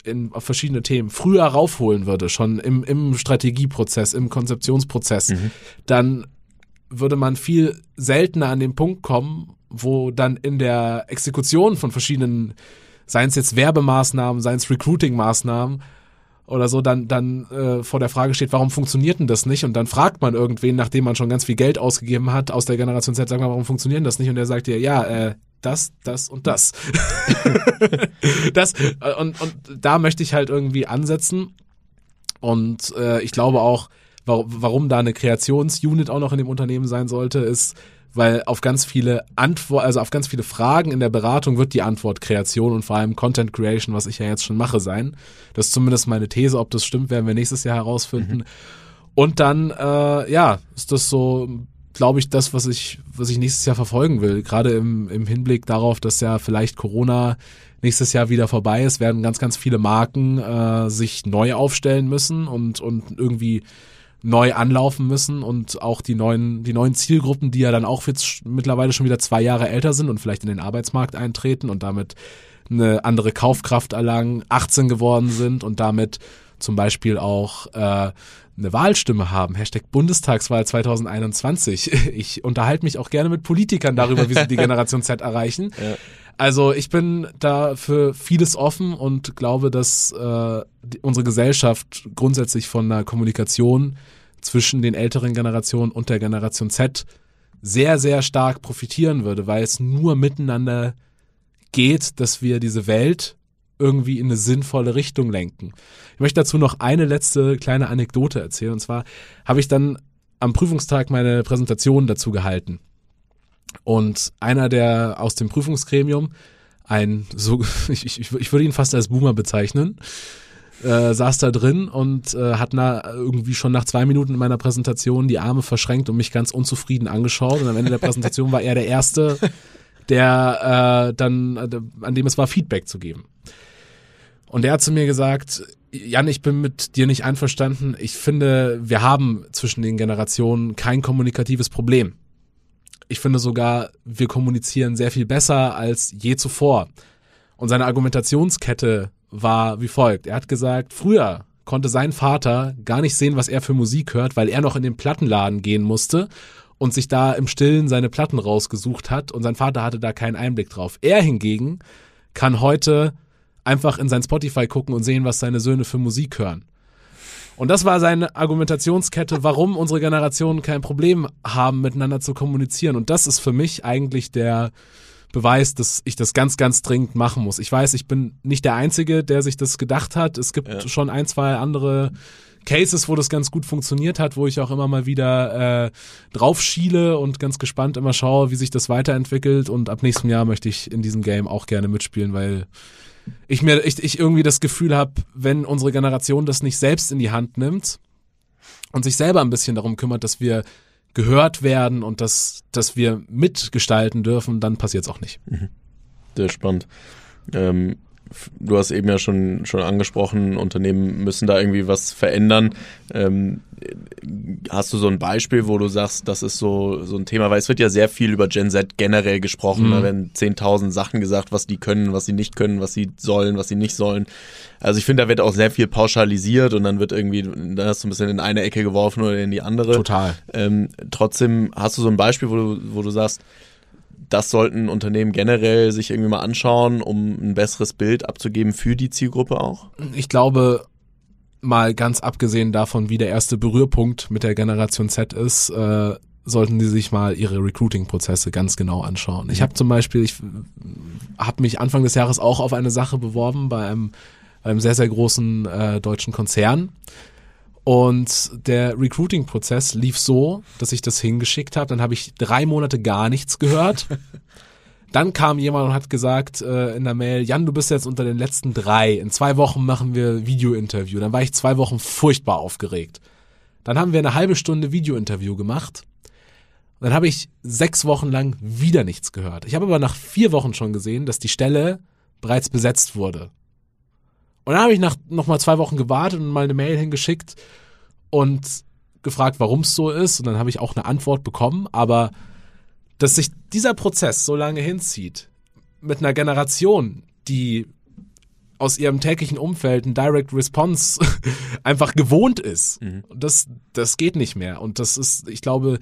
in, auf verschiedene Themen früher raufholen würde, schon im, im Strategieprozess, im Konzeptionsprozess, mhm. dann würde man viel seltener an den Punkt kommen, wo dann in der Exekution von verschiedenen, seien es jetzt Werbemaßnahmen, seien es Recruiting-Maßnahmen, oder so dann dann äh, vor der Frage steht, warum funktioniert denn das nicht? Und dann fragt man irgendwen, nachdem man schon ganz viel Geld ausgegeben hat aus der Generation Z, sagt man, warum funktioniert denn das nicht? Und der sagt dir, ja, äh, das, das und das. das äh, und und da möchte ich halt irgendwie ansetzen. Und äh, ich glaube auch, warum, warum da eine Kreationsunit auch noch in dem Unternehmen sein sollte, ist weil auf ganz viele Antwort, also auf ganz viele Fragen in der Beratung wird die Antwort Kreation und vor allem Content Creation, was ich ja jetzt schon mache, sein. Das ist zumindest meine These. Ob das stimmt, werden wir nächstes Jahr herausfinden. Mhm. Und dann, äh, ja, ist das so, glaube ich, das, was ich, was ich nächstes Jahr verfolgen will. Gerade im, im Hinblick darauf, dass ja vielleicht Corona nächstes Jahr wieder vorbei ist, werden ganz, ganz viele Marken äh, sich neu aufstellen müssen und, und irgendwie neu anlaufen müssen und auch die neuen, die neuen Zielgruppen, die ja dann auch jetzt mittlerweile schon wieder zwei Jahre älter sind und vielleicht in den Arbeitsmarkt eintreten und damit eine andere Kaufkraft erlangen, 18 geworden sind und damit zum Beispiel auch äh, eine Wahlstimme haben. Hashtag Bundestagswahl 2021. Ich unterhalte mich auch gerne mit Politikern darüber, wie sie die Generation Z erreichen. Ja. Also ich bin da für vieles offen und glaube, dass äh, die, unsere Gesellschaft grundsätzlich von einer Kommunikation zwischen den älteren Generationen und der Generation Z sehr, sehr stark profitieren würde, weil es nur miteinander geht, dass wir diese Welt irgendwie in eine sinnvolle Richtung lenken. Ich möchte dazu noch eine letzte kleine Anekdote erzählen. Und zwar habe ich dann am Prüfungstag meine Präsentation dazu gehalten. Und einer der aus dem Prüfungsgremium, ein so, ich, ich, ich würde ihn fast als Boomer bezeichnen, äh, saß da drin und äh, hat na, irgendwie schon nach zwei Minuten in meiner Präsentation die Arme verschränkt und mich ganz unzufrieden angeschaut. Und am Ende der Präsentation war er der Erste, der äh, dann, äh, an dem es war, Feedback zu geben. Und er hat zu mir gesagt, Jan, ich bin mit dir nicht einverstanden. Ich finde, wir haben zwischen den Generationen kein kommunikatives Problem ich finde sogar, wir kommunizieren sehr viel besser als je zuvor. Und seine Argumentationskette war wie folgt. Er hat gesagt, früher konnte sein Vater gar nicht sehen, was er für Musik hört, weil er noch in den Plattenladen gehen musste und sich da im Stillen seine Platten rausgesucht hat und sein Vater hatte da keinen Einblick drauf. Er hingegen kann heute einfach in sein Spotify gucken und sehen, was seine Söhne für Musik hören. Und das war seine Argumentationskette, warum unsere Generationen kein Problem haben, miteinander zu kommunizieren. Und das ist für mich eigentlich der Beweis, dass ich das ganz, ganz dringend machen muss. Ich weiß, ich bin nicht der Einzige, der sich das gedacht hat. Es gibt ja. schon ein, zwei andere Cases, wo das ganz gut funktioniert hat, wo ich auch immer mal wieder äh, drauf schiele und ganz gespannt immer schaue, wie sich das weiterentwickelt. Und ab nächstem Jahr möchte ich in diesem Game auch gerne mitspielen, weil ich mir ich, ich irgendwie das Gefühl habe, wenn unsere Generation das nicht selbst in die Hand nimmt und sich selber ein bisschen darum kümmert, dass wir gehört werden und dass, dass wir mitgestalten dürfen, dann passiert es auch nicht. Mhm. Sehr spannend. Ähm, du hast eben ja schon, schon angesprochen, Unternehmen müssen da irgendwie was verändern. Ähm, hast du so ein Beispiel, wo du sagst, das ist so, so ein Thema, weil es wird ja sehr viel über Gen Z generell gesprochen, mhm. da werden 10.000 Sachen gesagt, was die können, was sie nicht können, was sie sollen, was sie nicht sollen. Also ich finde, da wird auch sehr viel pauschalisiert und dann wird irgendwie, da hast du ein bisschen in eine Ecke geworfen oder in die andere. Total. Ähm, trotzdem hast du so ein Beispiel, wo du, wo du sagst, das sollten Unternehmen generell sich irgendwie mal anschauen, um ein besseres Bild abzugeben für die Zielgruppe auch? Ich glaube, mal ganz abgesehen davon, wie der erste Berührpunkt mit der Generation Z ist, äh, sollten die sich mal ihre Recruiting-Prozesse ganz genau anschauen. Ich mhm. habe zum Beispiel, ich habe mich Anfang des Jahres auch auf eine Sache beworben bei einem, einem sehr, sehr großen äh, deutschen Konzern. Und der Recruiting-Prozess lief so, dass ich das hingeschickt habe. Dann habe ich drei Monate gar nichts gehört. Dann kam jemand und hat gesagt äh, in der Mail, Jan, du bist jetzt unter den letzten drei. In zwei Wochen machen wir Video-Interview. Dann war ich zwei Wochen furchtbar aufgeregt. Dann haben wir eine halbe Stunde Video-Interview gemacht. dann habe ich sechs Wochen lang wieder nichts gehört. Ich habe aber nach vier Wochen schon gesehen, dass die Stelle bereits besetzt wurde. Und dann habe ich nach noch mal zwei Wochen gewartet und mal eine Mail hingeschickt und gefragt, warum es so ist. Und dann habe ich auch eine Antwort bekommen. Aber dass sich dieser Prozess so lange hinzieht, mit einer Generation, die aus ihrem täglichen Umfeld ein Direct Response einfach gewohnt ist, mhm. das, das geht nicht mehr. Und das ist, ich glaube,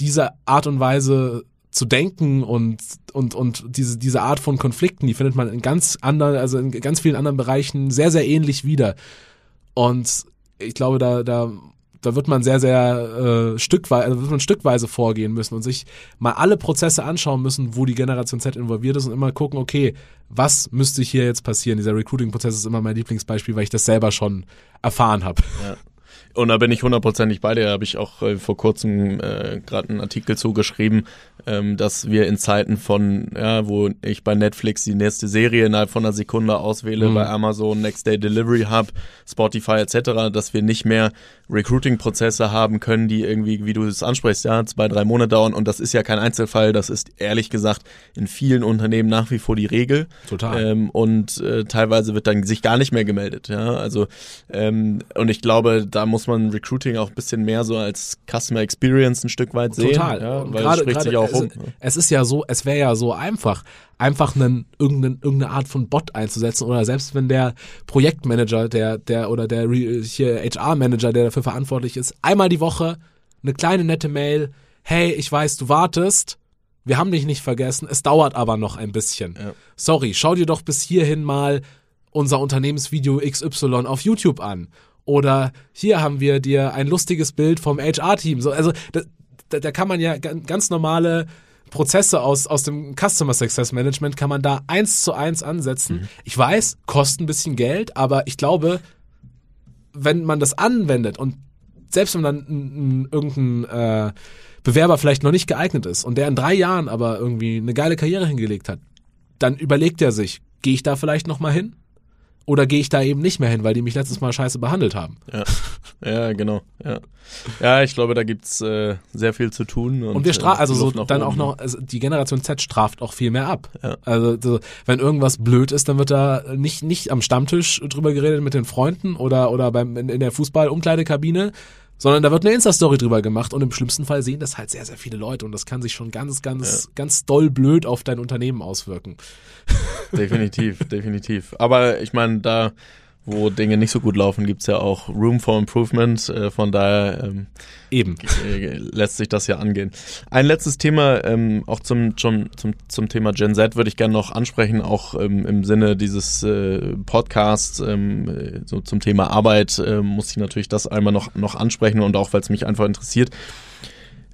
diese Art und Weise zu denken und und und diese diese Art von Konflikten, die findet man in ganz anderen, also in ganz vielen anderen Bereichen sehr sehr ähnlich wieder. Und ich glaube, da da da wird man sehr, sehr äh, stückweise, also wird man stückweise vorgehen müssen und sich mal alle Prozesse anschauen müssen, wo die Generation Z involviert ist und immer gucken, okay, was müsste hier jetzt passieren? Dieser Recruiting-Prozess ist immer mein Lieblingsbeispiel, weil ich das selber schon erfahren habe. Ja. Und da bin ich hundertprozentig bei dir. Da habe ich auch äh, vor kurzem äh, gerade einen Artikel zugeschrieben, ähm, dass wir in Zeiten von, ja, wo ich bei Netflix die nächste Serie innerhalb von einer Sekunde auswähle, mhm. bei Amazon Next Day Delivery Hub, Spotify etc., dass wir nicht mehr Recruiting-Prozesse haben können, die irgendwie, wie du es ansprichst, ja, zwei, drei Monate dauern. Und das ist ja kein Einzelfall. Das ist ehrlich gesagt in vielen Unternehmen nach wie vor die Regel. Total. Ähm, und äh, teilweise wird dann sich gar nicht mehr gemeldet. Ja, also ähm, und ich glaube, da muss man Recruiting auch ein bisschen mehr so als Customer Experience ein Stück weit sehen. Total. Ja, weil grade, es spricht sich auch es, um. Es ist ja so, es wäre ja so einfach einfach einen, irgendeine, irgendeine Art von Bot einzusetzen oder selbst wenn der Projektmanager, der, der oder der HR-Manager, der dafür verantwortlich ist, einmal die Woche eine kleine nette Mail, hey, ich weiß, du wartest, wir haben dich nicht vergessen, es dauert aber noch ein bisschen. Ja. Sorry, schau dir doch bis hierhin mal unser Unternehmensvideo XY auf YouTube an. Oder hier haben wir dir ein lustiges Bild vom HR-Team. So, also da, da, da kann man ja ganz normale Prozesse aus, aus dem Customer Success Management kann man da eins zu eins ansetzen. Mhm. Ich weiß, kostet ein bisschen Geld, aber ich glaube, wenn man das anwendet und selbst wenn dann ein, ein, irgendein äh, Bewerber vielleicht noch nicht geeignet ist und der in drei Jahren aber irgendwie eine geile Karriere hingelegt hat, dann überlegt er sich, gehe ich da vielleicht noch mal hin? Oder gehe ich da eben nicht mehr hin, weil die mich letztes Mal scheiße behandelt haben? Ja, ja genau. Ja, ja ich glaube, da gibt's äh, sehr viel zu tun. Und, und wir strafen, äh, also so dann oben. auch noch, also die Generation Z straft auch viel mehr ab. Ja. Also so, wenn irgendwas blöd ist, dann wird da nicht, nicht am Stammtisch drüber geredet mit den Freunden oder, oder beim, in, in der Fußball-Umkleidekabine, sondern da wird eine Insta-Story drüber gemacht und im schlimmsten Fall sehen das halt sehr, sehr viele Leute und das kann sich schon ganz, ganz, ja. ganz doll blöd auf dein Unternehmen auswirken. Definitiv, definitiv. Aber ich meine, da wo Dinge nicht so gut laufen, gibt's ja auch Room for Improvement. Äh, von daher ähm, eben äh, lässt sich das ja angehen. Ein letztes Thema, ähm, auch zum, zum, zum, zum Thema Gen Z würde ich gerne noch ansprechen, auch ähm, im Sinne dieses äh, Podcasts ähm, äh, so zum Thema Arbeit äh, muss ich natürlich das einmal noch, noch ansprechen und auch weil es mich einfach interessiert.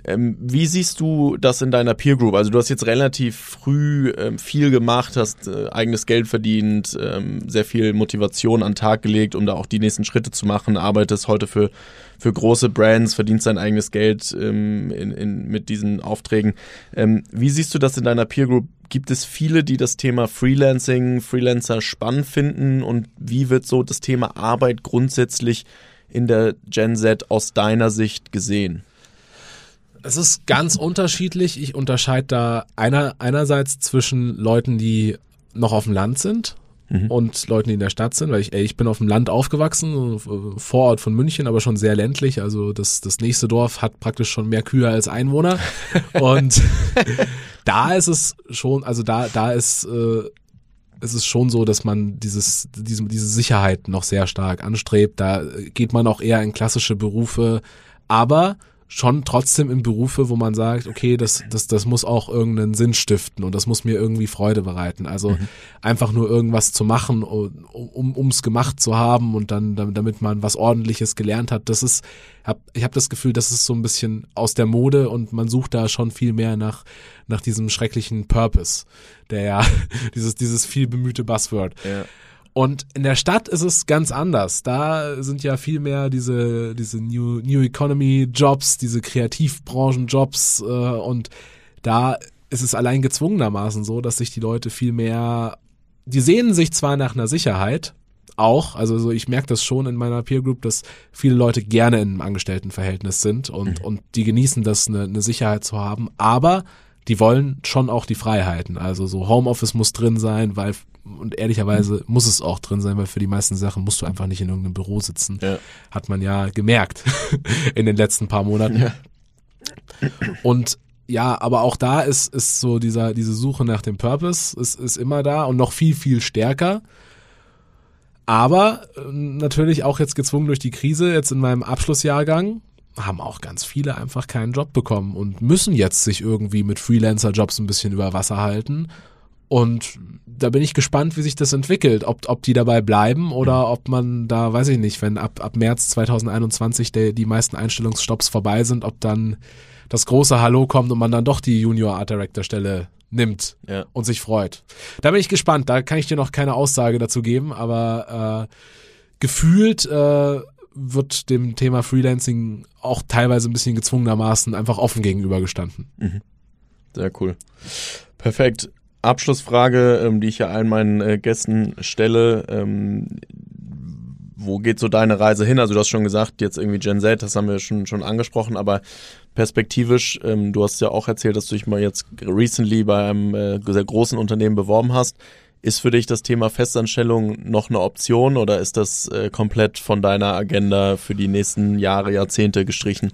Ähm, wie siehst du das in deiner Peer Group? Also du hast jetzt relativ früh ähm, viel gemacht, hast äh, eigenes Geld verdient, ähm, sehr viel Motivation an den Tag gelegt, um da auch die nächsten Schritte zu machen, arbeitest heute für, für große Brands, verdienst dein eigenes Geld ähm, in, in, mit diesen Aufträgen. Ähm, wie siehst du das in deiner Peer Group? Gibt es viele, die das Thema Freelancing, Freelancer spannend finden? Und wie wird so das Thema Arbeit grundsätzlich in der Gen Z aus deiner Sicht gesehen? Es ist ganz unterschiedlich. Ich unterscheide da einer, einerseits zwischen Leuten, die noch auf dem Land sind mhm. und Leuten, die in der Stadt sind, weil ich, ey, ich bin auf dem Land aufgewachsen, Vorort von München, aber schon sehr ländlich. Also das, das nächste Dorf hat praktisch schon mehr Kühe als Einwohner. und da ist es schon, also da, da ist, äh, es ist schon so, dass man dieses, diese, diese Sicherheit noch sehr stark anstrebt. Da geht man auch eher in klassische Berufe, aber schon trotzdem in Berufe, wo man sagt, okay, das, das, das muss auch irgendeinen Sinn stiften und das muss mir irgendwie Freude bereiten. Also mhm. einfach nur irgendwas zu machen, um ums gemacht zu haben und dann, damit man was ordentliches gelernt hat, das ist, hab, ich habe das Gefühl, das ist so ein bisschen aus der Mode und man sucht da schon viel mehr nach, nach diesem schrecklichen Purpose, der ja, dieses, dieses viel bemühte Buzzword. Ja. Und in der Stadt ist es ganz anders. Da sind ja viel mehr diese, diese New, New Economy Jobs, diese Kreativbranchen Jobs äh, und da ist es allein gezwungenermaßen so, dass sich die Leute viel mehr, die sehnen sich zwar nach einer Sicherheit, auch, also so ich merke das schon in meiner Peer Group, dass viele Leute gerne in einem Angestelltenverhältnis sind und, mhm. und die genießen das, eine, eine Sicherheit zu haben, aber die wollen schon auch die Freiheiten. Also so Homeoffice muss drin sein, weil und ehrlicherweise muss es auch drin sein, weil für die meisten Sachen musst du einfach nicht in irgendeinem Büro sitzen. Ja. Hat man ja gemerkt in den letzten paar Monaten. Ja. Und ja, aber auch da ist, ist so dieser, diese Suche nach dem Purpose ist, ist immer da und noch viel, viel stärker. Aber äh, natürlich auch jetzt gezwungen durch die Krise, jetzt in meinem Abschlussjahrgang, haben auch ganz viele einfach keinen Job bekommen und müssen jetzt sich irgendwie mit Freelancer-Jobs ein bisschen über Wasser halten. Und da bin ich gespannt, wie sich das entwickelt, ob, ob die dabei bleiben oder ob man da, weiß ich nicht, wenn ab, ab März 2021 der, die meisten Einstellungsstopps vorbei sind, ob dann das große Hallo kommt und man dann doch die Junior Art Director Stelle nimmt Ja. und sich freut. Da bin ich gespannt, da kann ich dir noch keine Aussage dazu geben, aber äh, gefühlt äh, wird dem Thema Freelancing auch teilweise ein bisschen gezwungenermaßen einfach offen gegenübergestanden. Sehr cool. Perfekt. Abschlussfrage, ähm, die ich ja allen meinen äh, Gästen stelle. Ähm, wo geht so deine Reise hin? Also du hast schon gesagt, jetzt irgendwie Gen Z, das haben wir schon, schon angesprochen, aber perspektivisch, ähm, du hast ja auch erzählt, dass du dich mal jetzt recently bei einem äh, sehr großen Unternehmen beworben hast. Ist für dich das Thema Festanstellung noch eine Option oder ist das äh, komplett von deiner Agenda für die nächsten Jahre, Jahrzehnte gestrichen?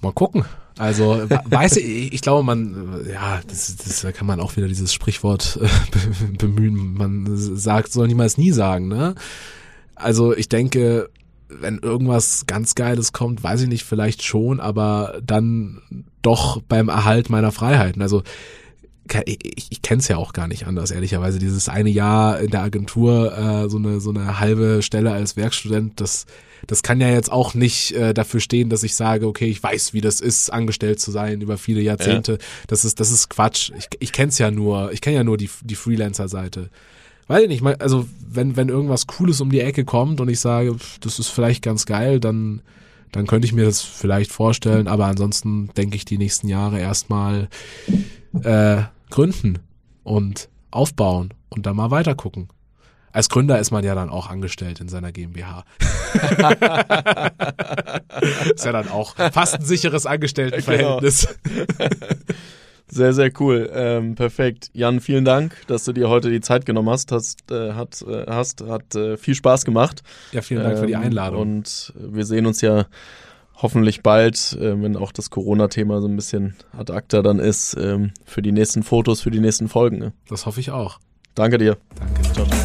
Mal gucken. Also we- weiß ich, ich glaube, man, ja, das, das da kann man auch wieder dieses Sprichwort äh, be- bemühen. Man sagt, soll niemals nie sagen, ne? Also ich denke, wenn irgendwas ganz Geiles kommt, weiß ich nicht, vielleicht schon, aber dann doch beim Erhalt meiner Freiheiten. Also ich, ich kenne es ja auch gar nicht anders, ehrlicherweise. Dieses eine Jahr in der Agentur, äh, so eine so eine halbe Stelle als Werkstudent, das das kann ja jetzt auch nicht äh, dafür stehen, dass ich sage, okay, ich weiß, wie das ist, angestellt zu sein über viele Jahrzehnte. Das ist das ist Quatsch. Ich, ich kenne es ja nur, ich kenne ja nur die die Freelancer-Seite. Weiß ich nicht, also wenn wenn irgendwas Cooles um die Ecke kommt und ich sage, das ist vielleicht ganz geil, dann dann könnte ich mir das vielleicht vorstellen, aber ansonsten denke ich die nächsten Jahre erstmal äh, gründen und aufbauen und dann mal weiter gucken. Als Gründer ist man ja dann auch angestellt in seiner GmbH. ist ja dann auch fast ein sicheres Angestelltenverhältnis. Sehr, sehr cool. Ähm, perfekt. Jan, vielen Dank, dass du dir heute die Zeit genommen hast. Hast, äh, hat, äh, hast, hat äh, viel Spaß gemacht. Ja, vielen Dank für die Ähm, Einladung. Und wir sehen uns ja hoffentlich bald, äh, wenn auch das Corona-Thema so ein bisschen ad acta dann ist, ähm, für die nächsten Fotos, für die nächsten Folgen. Ne? Das hoffe ich auch. Danke dir. Danke. Ciao.